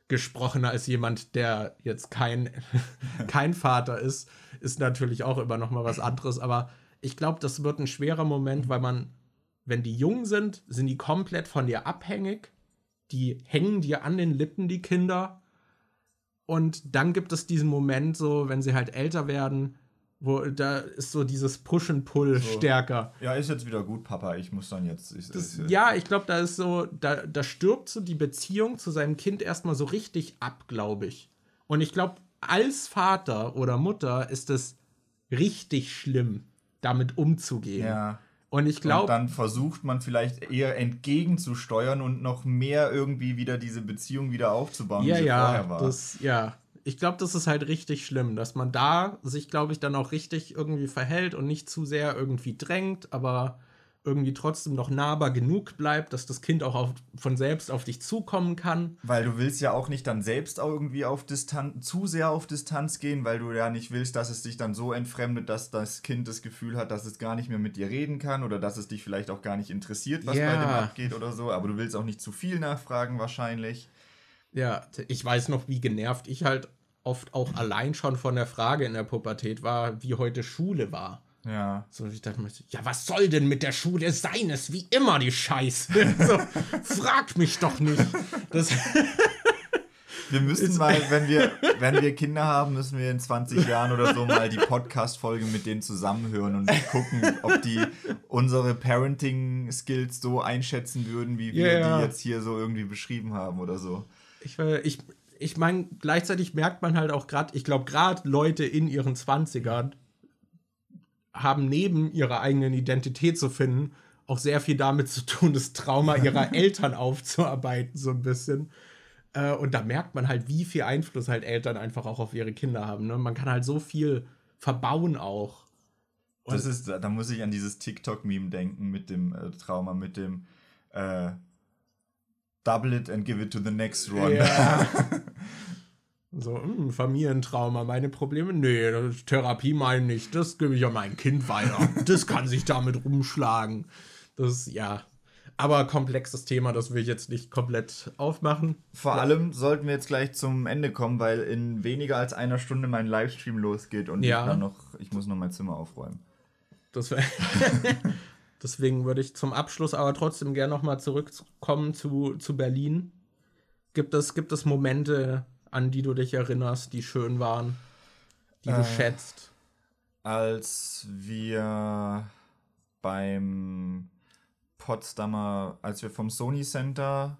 gesprochen als jemand, der jetzt kein, kein Vater ist, ist natürlich auch immer noch mal was anderes. Aber ich glaube, das wird ein schwerer Moment, weil man wenn die jung sind, sind die komplett von dir abhängig. Die hängen dir an den Lippen, die Kinder. Und dann gibt es diesen Moment, so, wenn sie halt älter werden, wo da ist so dieses Push and Pull so. stärker. Ja, ist jetzt wieder gut, Papa, ich muss dann jetzt. Ich, das, ich, ja, ich glaube, da ist so, da, da stirbt so die Beziehung zu seinem Kind erstmal so richtig ab, glaube ich. Und ich glaube, als Vater oder Mutter ist es richtig schlimm, damit umzugehen. Ja. Und ich glaube. Dann versucht man vielleicht eher entgegenzusteuern und noch mehr irgendwie wieder diese Beziehung wieder aufzubauen, ja, wie sie ja, vorher war. Das, ja, ich glaube, das ist halt richtig schlimm, dass man da sich, glaube ich, dann auch richtig irgendwie verhält und nicht zu sehr irgendwie drängt, aber irgendwie trotzdem noch nahbar genug bleibt, dass das Kind auch auf, von selbst auf dich zukommen kann. Weil du willst ja auch nicht dann selbst auch irgendwie auf Distanz, zu sehr auf Distanz gehen, weil du ja nicht willst, dass es dich dann so entfremdet, dass das Kind das Gefühl hat, dass es gar nicht mehr mit dir reden kann oder dass es dich vielleicht auch gar nicht interessiert, was yeah. bei dem abgeht oder so. Aber du willst auch nicht zu viel nachfragen wahrscheinlich. Ja, ich weiß noch, wie genervt ich halt oft auch allein schon von der Frage in der Pubertät war, wie heute Schule war. Ja. So, ich dachte mir, ja, was soll denn mit der Schule sein? Es wie immer die Scheiße. so, frag mich doch nicht. Das wir müssen mal, wenn wir, wenn wir Kinder haben, müssen wir in 20 Jahren oder so mal die Podcast-Folge mit denen zusammenhören und gucken, ob die unsere Parenting-Skills so einschätzen würden, wie wir yeah. die jetzt hier so irgendwie beschrieben haben oder so. Ich, ich, ich meine, gleichzeitig merkt man halt auch gerade, ich glaube, gerade Leute in ihren 20ern haben neben ihrer eigenen Identität zu finden, auch sehr viel damit zu tun, das Trauma ihrer Eltern aufzuarbeiten, so ein bisschen. Äh, und da merkt man halt, wie viel Einfluss halt Eltern einfach auch auf ihre Kinder haben. Ne? Man kann halt so viel verbauen auch. Und das ist, da muss ich an dieses TikTok-Meme denken mit dem äh, Trauma, mit dem äh, Double it and give it to the next one. Ja. So, mh, hm, Familientrauma, meine Probleme? Nee, Therapie meine ich, das gebe ich an mein Kind weiter. das kann sich damit rumschlagen. Das, ja. Aber komplexes Thema, das will ich jetzt nicht komplett aufmachen. Vor ja. allem sollten wir jetzt gleich zum Ende kommen, weil in weniger als einer Stunde mein Livestream losgeht und ja. ich, noch, ich muss noch mein Zimmer aufräumen. Das Deswegen würde ich zum Abschluss aber trotzdem gerne nochmal zurückkommen zu, zu Berlin. Gibt es, gibt es Momente, an die du dich erinnerst, die schön waren, die äh, du schätzt? Als wir beim Potsdamer, als wir vom Sony Center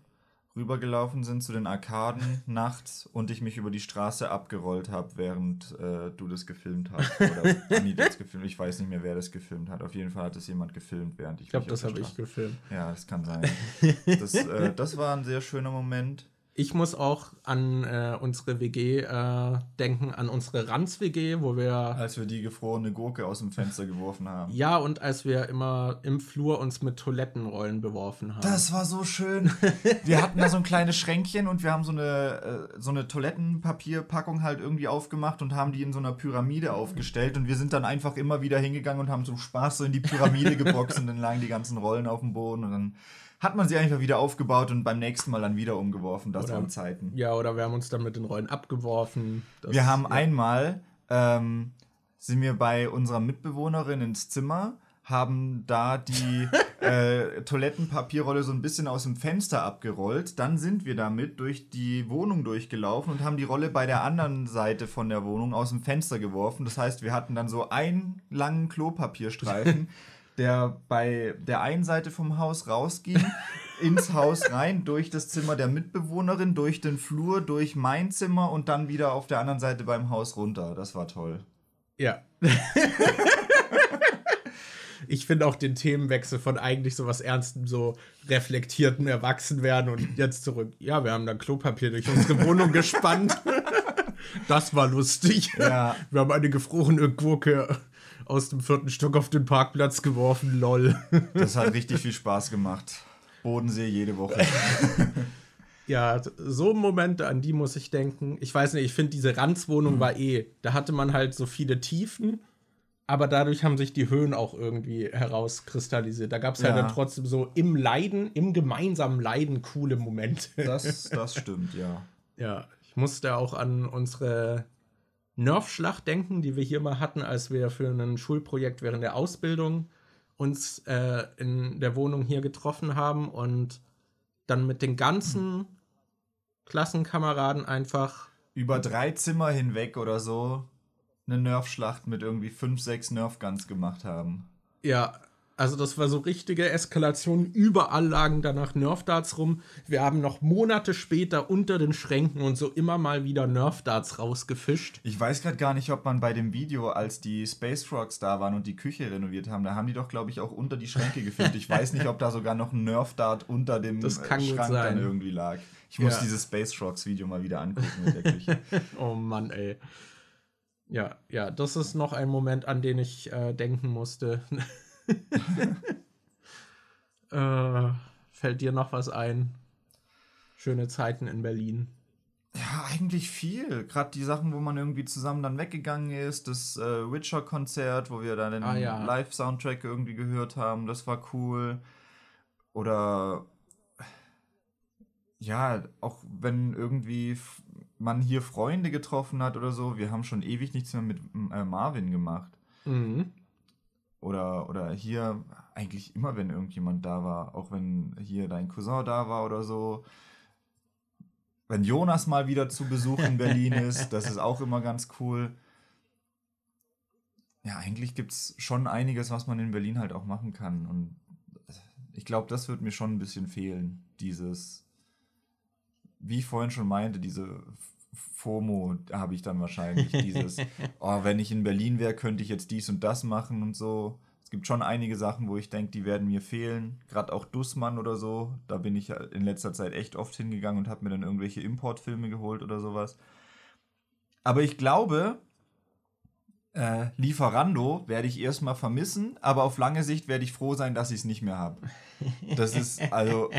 rübergelaufen sind zu den Arkaden nachts und ich mich über die Straße abgerollt habe, während äh, du das gefilmt hast. Oder Anni das gefilmt. Ich weiß nicht mehr, wer das gefilmt hat. Auf jeden Fall hat es jemand gefilmt, während ich. Ich glaube, das habe ich gefilmt. Ja, das kann sein. Das, äh, das war ein sehr schöner Moment ich muss auch an äh, unsere WG äh, denken, an unsere Ranz-WG, wo wir. Als wir die gefrorene Gurke aus dem Fenster geworfen haben. Ja, und als wir immer im Flur uns mit Toilettenrollen beworfen haben. Das war so schön. Wir hatten da so ein kleines Schränkchen und wir haben so eine, äh, so eine Toilettenpapierpackung halt irgendwie aufgemacht und haben die in so einer Pyramide aufgestellt. Und wir sind dann einfach immer wieder hingegangen und haben so Spaß so in die Pyramide geboxt und dann lagen die ganzen Rollen auf dem Boden und dann hat man sie einfach wieder aufgebaut und beim nächsten Mal dann wieder umgeworfen. Das oder, waren Zeiten. Ja, oder wir haben uns dann mit den Rollen abgeworfen. Das, wir haben ja. einmal, ähm, sind wir bei unserer Mitbewohnerin ins Zimmer, haben da die äh, Toilettenpapierrolle so ein bisschen aus dem Fenster abgerollt. Dann sind wir damit durch die Wohnung durchgelaufen und haben die Rolle bei der anderen Seite von der Wohnung aus dem Fenster geworfen. Das heißt, wir hatten dann so einen langen Klopapierstreifen der bei der einen Seite vom Haus rausging, ins Haus rein, durch das Zimmer der Mitbewohnerin, durch den Flur, durch mein Zimmer und dann wieder auf der anderen Seite beim Haus runter. Das war toll. Ja. ich finde auch den Themenwechsel von eigentlich so was Ernstem, so reflektierten Erwachsenwerden und jetzt zurück. Ja, wir haben dann Klopapier durch unsere Wohnung gespannt. das war lustig. Ja. Wir haben eine gefrorene Gurke aus dem vierten Stock auf den Parkplatz geworfen, lol. Das hat richtig viel Spaß gemacht. Bodensee jede Woche. ja, so Momente, an die muss ich denken. Ich weiß nicht, ich finde, diese Ranzwohnung mhm. war eh, da hatte man halt so viele Tiefen, aber dadurch haben sich die Höhen auch irgendwie herauskristallisiert. Da gab es ja. halt dann trotzdem so im Leiden, im gemeinsamen Leiden coole Momente. Das, das stimmt, ja. Ja, ich musste auch an unsere Nerf-Schlacht denken, die wir hier mal hatten, als wir für ein Schulprojekt während der Ausbildung uns äh, in der Wohnung hier getroffen haben und dann mit den ganzen Klassenkameraden einfach über drei Zimmer hinweg oder so eine Nerf-Schlacht mit irgendwie fünf, sechs Nerf-Guns gemacht haben. Ja, also das war so richtige Eskalation. Überall lagen danach Nerf-Darts rum. Wir haben noch Monate später unter den Schränken und so immer mal wieder Nerf-Darts rausgefischt. Ich weiß gerade gar nicht, ob man bei dem Video, als die Space Frogs da waren und die Küche renoviert haben, da haben die doch, glaube ich, auch unter die Schränke gefilmt. Ich weiß nicht, ob da sogar noch ein Nerf-Dart unter dem Schrank dann irgendwie lag. Ich muss ja. dieses Space Frogs Video mal wieder angucken mit der Küche. oh Mann, ey. Ja, ja, das ist noch ein Moment, an den ich äh, denken musste. äh, fällt dir noch was ein? Schöne Zeiten in Berlin. Ja, eigentlich viel. Gerade die Sachen, wo man irgendwie zusammen dann weggegangen ist. Das äh, Witcher-Konzert, wo wir dann den ah, ja. Live-Soundtrack irgendwie gehört haben. Das war cool. Oder ja, auch wenn irgendwie man hier Freunde getroffen hat oder so. Wir haben schon ewig nichts mehr mit äh, Marvin gemacht. Mhm. Oder, oder hier eigentlich immer, wenn irgendjemand da war, auch wenn hier dein Cousin da war oder so. Wenn Jonas mal wieder zu Besuch in Berlin ist, das ist auch immer ganz cool. Ja, eigentlich gibt es schon einiges, was man in Berlin halt auch machen kann. Und ich glaube, das wird mir schon ein bisschen fehlen. Dieses, wie ich vorhin schon meinte, diese FOMO habe ich dann wahrscheinlich. Dieses, oh, wenn ich in Berlin wäre, könnte ich jetzt dies und das machen und so. Es gibt schon einige Sachen, wo ich denke, die werden mir fehlen. Gerade auch Dussmann oder so. Da bin ich in letzter Zeit echt oft hingegangen und habe mir dann irgendwelche Importfilme geholt oder sowas. Aber ich glaube, äh, Lieferando werde ich erstmal vermissen, aber auf lange Sicht werde ich froh sein, dass ich es nicht mehr habe. Das ist also,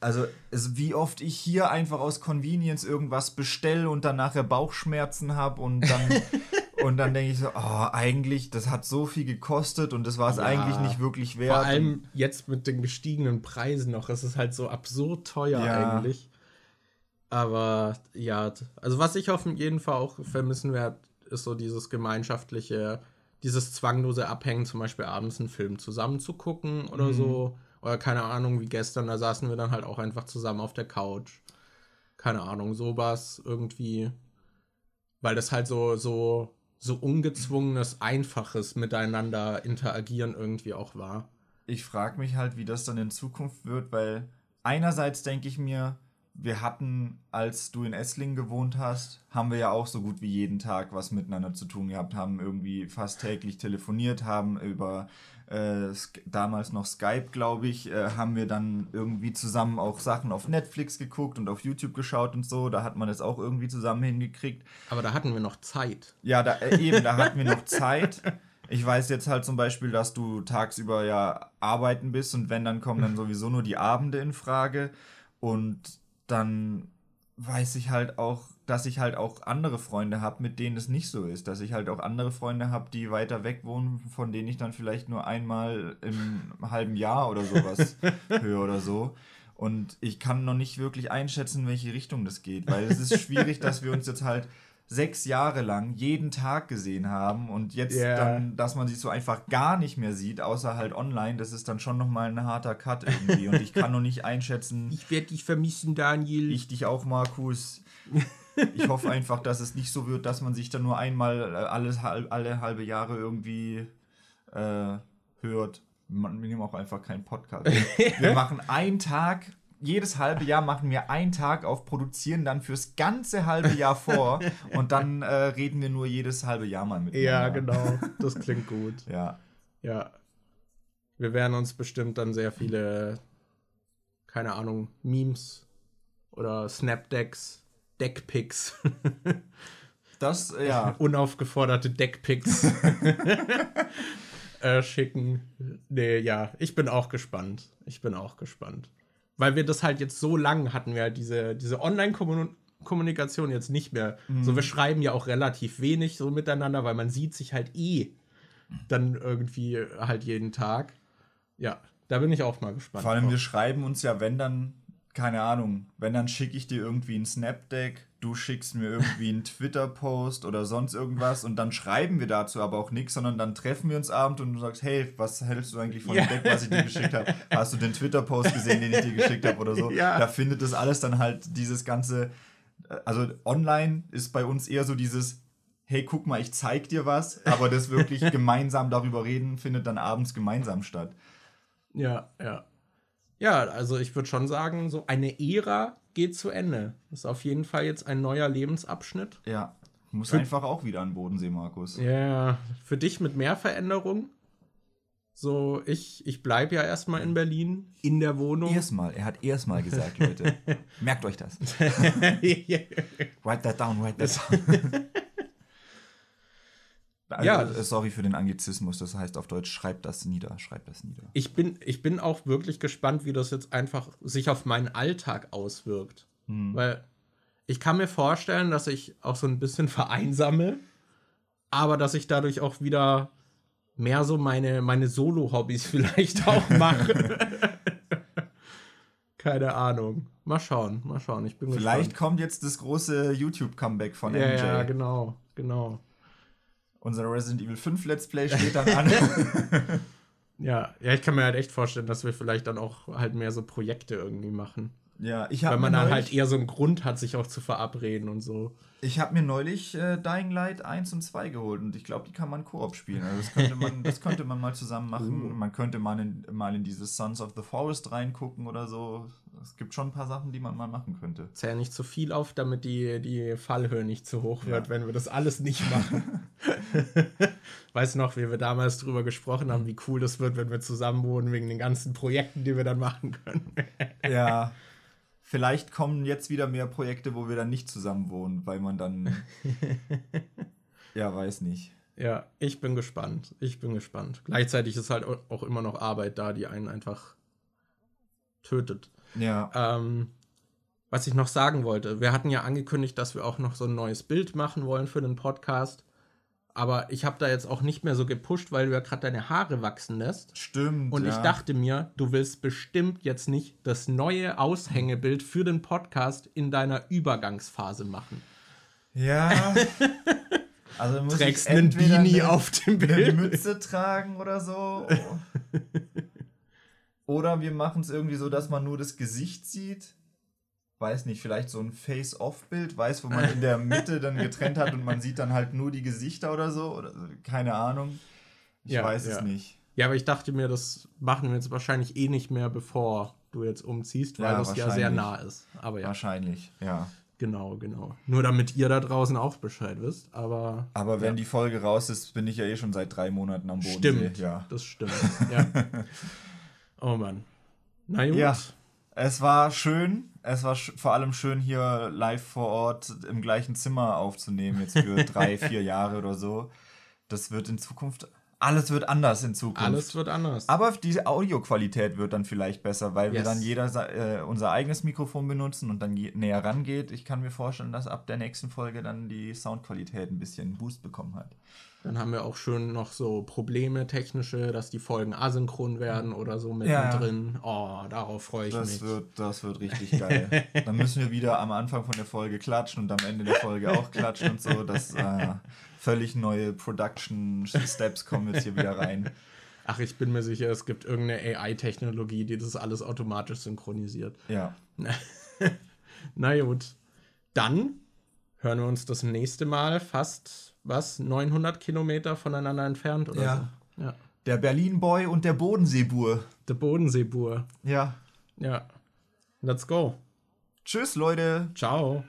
also es, wie oft ich hier einfach aus Convenience irgendwas bestelle und dann nachher Bauchschmerzen habe und dann und dann denke ich so, oh, eigentlich, das hat so viel gekostet und das war es ja, eigentlich nicht wirklich wert. Vor allem jetzt mit den gestiegenen Preisen noch, es ist halt so absurd teuer ja. eigentlich. Aber ja, also was ich auf jeden Fall auch vermissen werde, ist so dieses gemeinschaftliche, dieses zwanglose Abhängen, zum Beispiel abends einen Film zusammen zu gucken oder mhm. so. Oder keine Ahnung, wie gestern, da saßen wir dann halt auch einfach zusammen auf der Couch. Keine Ahnung, sowas irgendwie. Weil das halt so, so, so ungezwungenes, einfaches Miteinander interagieren irgendwie auch war. Ich frage mich halt, wie das dann in Zukunft wird, weil einerseits denke ich mir, wir hatten, als du in Esslingen gewohnt hast, haben wir ja auch so gut wie jeden Tag was miteinander zu tun gehabt, haben irgendwie fast täglich telefoniert, haben über äh, damals noch Skype, glaube ich, äh, haben wir dann irgendwie zusammen auch Sachen auf Netflix geguckt und auf YouTube geschaut und so. Da hat man es auch irgendwie zusammen hingekriegt. Aber da hatten wir noch Zeit. Ja, da, äh, eben, da hatten wir noch Zeit. Ich weiß jetzt halt zum Beispiel, dass du tagsüber ja arbeiten bist und wenn, dann kommen dann sowieso nur die Abende in Frage. Und dann weiß ich halt auch, dass ich halt auch andere Freunde habe, mit denen es nicht so ist. Dass ich halt auch andere Freunde habe, die weiter weg wohnen, von denen ich dann vielleicht nur einmal im halben Jahr oder sowas höre oder so. Und ich kann noch nicht wirklich einschätzen, in welche Richtung das geht, weil es ist schwierig, dass wir uns jetzt halt sechs Jahre lang jeden Tag gesehen haben und jetzt yeah. dann, dass man sich so einfach gar nicht mehr sieht, außer halt online, das ist dann schon nochmal ein harter Cut irgendwie und ich kann noch nicht einschätzen. Ich werde dich vermissen, Daniel. Ich dich auch, Markus. Ich hoffe einfach, dass es nicht so wird, dass man sich dann nur einmal äh, alles, alle halbe Jahre irgendwie äh, hört. Wir nehmen auch einfach keinen Podcast. Wir machen einen Tag jedes halbe Jahr machen wir einen Tag auf, produzieren dann fürs ganze halbe Jahr vor und dann äh, reden wir nur jedes halbe Jahr mal mit. Ja, genau. Das klingt gut. ja. Ja. Wir werden uns bestimmt dann sehr viele, keine Ahnung, Memes oder Snapdecks, Deckpics. Das, ja. Unaufgeforderte Deckpics. äh, schicken. Nee, ja, ich bin auch gespannt. Ich bin auch gespannt. Weil wir das halt jetzt so lang hatten, wir halt diese, diese Online-Kommunikation jetzt nicht mehr. Mhm. So, wir schreiben ja auch relativ wenig so miteinander, weil man sieht sich halt eh dann irgendwie halt jeden Tag. Ja, da bin ich auch mal gespannt. Vor allem, drauf. wir schreiben uns ja, wenn dann, keine Ahnung, wenn dann schicke ich dir irgendwie ein Snapdeck, du schickst mir irgendwie einen Twitter-Post oder sonst irgendwas und dann schreiben wir dazu aber auch nichts, sondern dann treffen wir uns abend und du sagst, hey, was hältst du eigentlich von dem Deck, was ich dir geschickt habe? Hast du den Twitter-Post gesehen, den ich dir geschickt habe oder so? Ja. Da findet das alles dann halt dieses ganze, also online ist bei uns eher so dieses, hey, guck mal, ich zeig dir was, aber das wirklich gemeinsam darüber reden, findet dann abends gemeinsam statt. Ja, ja. Ja, also ich würde schon sagen, so eine Ära geht zu Ende. Das ist auf jeden Fall jetzt ein neuer Lebensabschnitt. Ja, muss einfach auch wieder an den Bodensee, Markus. Ja, für dich mit mehr Veränderung. So, ich, ich bleibe ja erstmal in Berlin, in der Wohnung. Erstmal, er hat erstmal gesagt, Leute. Merkt euch das. write that down, write that down. Also, ja, äh, sorry für den Anglizismus, das heißt auf Deutsch, schreibt das nieder, schreibt das nieder. Ich bin, ich bin auch wirklich gespannt, wie das jetzt einfach sich auf meinen Alltag auswirkt. Hm. Weil ich kann mir vorstellen, dass ich auch so ein bisschen vereinsame, aber dass ich dadurch auch wieder mehr so meine, meine Solo-Hobbys vielleicht auch mache. Keine Ahnung. Mal schauen, mal schauen. Ich bin Vielleicht gespannt. kommt jetzt das große YouTube-Comeback von ja, MJ. Ja, genau, genau. Unser Resident Evil 5 Let's Play steht dann an. ja, ja, ich kann mir halt echt vorstellen, dass wir vielleicht dann auch halt mehr so Projekte irgendwie machen. Ja, ich habe Weil man dann halt eher so einen Grund hat, sich auch zu verabreden und so. Ich habe mir neulich äh, Dying Light 1 und 2 geholt und ich glaube, die kann man Koop spielen. Also das könnte man, das könnte man mal zusammen machen. Uh. Man könnte mal in, mal in dieses Sons of the Forest reingucken oder so. Es gibt schon ein paar Sachen, die man mal machen könnte. Zähl nicht zu viel auf, damit die, die Fallhöhe nicht zu hoch wird, ja. wenn wir das alles nicht machen. weißt du noch, wie wir damals drüber gesprochen haben, wie cool das wird, wenn wir zusammen wohnen, wegen den ganzen Projekten, die wir dann machen können. ja. Vielleicht kommen jetzt wieder mehr Projekte, wo wir dann nicht zusammen wohnen, weil man dann. ja, weiß nicht. Ja, ich bin gespannt. Ich bin gespannt. Gleichzeitig ist halt auch immer noch Arbeit da, die einen einfach tötet. Ja. Ähm, was ich noch sagen wollte, wir hatten ja angekündigt, dass wir auch noch so ein neues Bild machen wollen für den Podcast. Aber ich habe da jetzt auch nicht mehr so gepusht, weil du ja gerade deine Haare wachsen lässt. Stimmt. Und ja. ich dachte mir, du willst bestimmt jetzt nicht das neue Aushängebild für den Podcast in deiner Übergangsphase machen. Ja. also muss Trägst ich einen Beanie eine, auf dem Bild. Eine Mütze tragen oder so. oder wir machen es irgendwie so, dass man nur das Gesicht sieht weiß nicht, vielleicht so ein Face-Off-Bild, weiß, wo man in der Mitte dann getrennt hat und man sieht dann halt nur die Gesichter oder so. Oder, keine Ahnung. Ich ja, weiß ja. es nicht. Ja, aber ich dachte mir, das machen wir jetzt wahrscheinlich eh nicht mehr, bevor du jetzt umziehst, weil ja, das ja sehr nah ist. Aber ja. Wahrscheinlich, ja. Genau, genau. Nur damit ihr da draußen auch Bescheid wisst. Aber, aber wenn ja. die Folge raus ist, bin ich ja eh schon seit drei Monaten am Boden. Stimmt, ja. das stimmt. Ja. oh Mann. Na gut. Ja. Es war schön. Es war vor allem schön, hier live vor Ort im gleichen Zimmer aufzunehmen, jetzt für drei, vier Jahre oder so. Das wird in Zukunft. Alles wird anders in Zukunft. Alles wird anders. Aber die Audioqualität wird dann vielleicht besser, weil yes. wir dann jeder äh, unser eigenes Mikrofon benutzen und dann näher rangeht. Ich kann mir vorstellen, dass ab der nächsten Folge dann die Soundqualität ein bisschen Boost bekommen hat. Dann haben wir auch schon noch so Probleme technische, dass die Folgen asynchron werden oder so mittendrin. Ja. Oh, darauf freue ich das mich. Wird, das wird richtig geil. Dann müssen wir wieder am Anfang von der Folge klatschen und am Ende der Folge auch klatschen und so. Das äh, völlig neue Production Steps kommen jetzt hier wieder rein. Ach, ich bin mir sicher, es gibt irgendeine AI-Technologie, die das alles automatisch synchronisiert. Ja. Na gut. Dann hören wir uns das nächste Mal fast was, 900 Kilometer voneinander entfernt oder ja. so. Ja. Der Berlin-Boy und der Bodenseebur. Der Bodenseebur. Ja. Ja. Let's go. Tschüss, Leute. Ciao.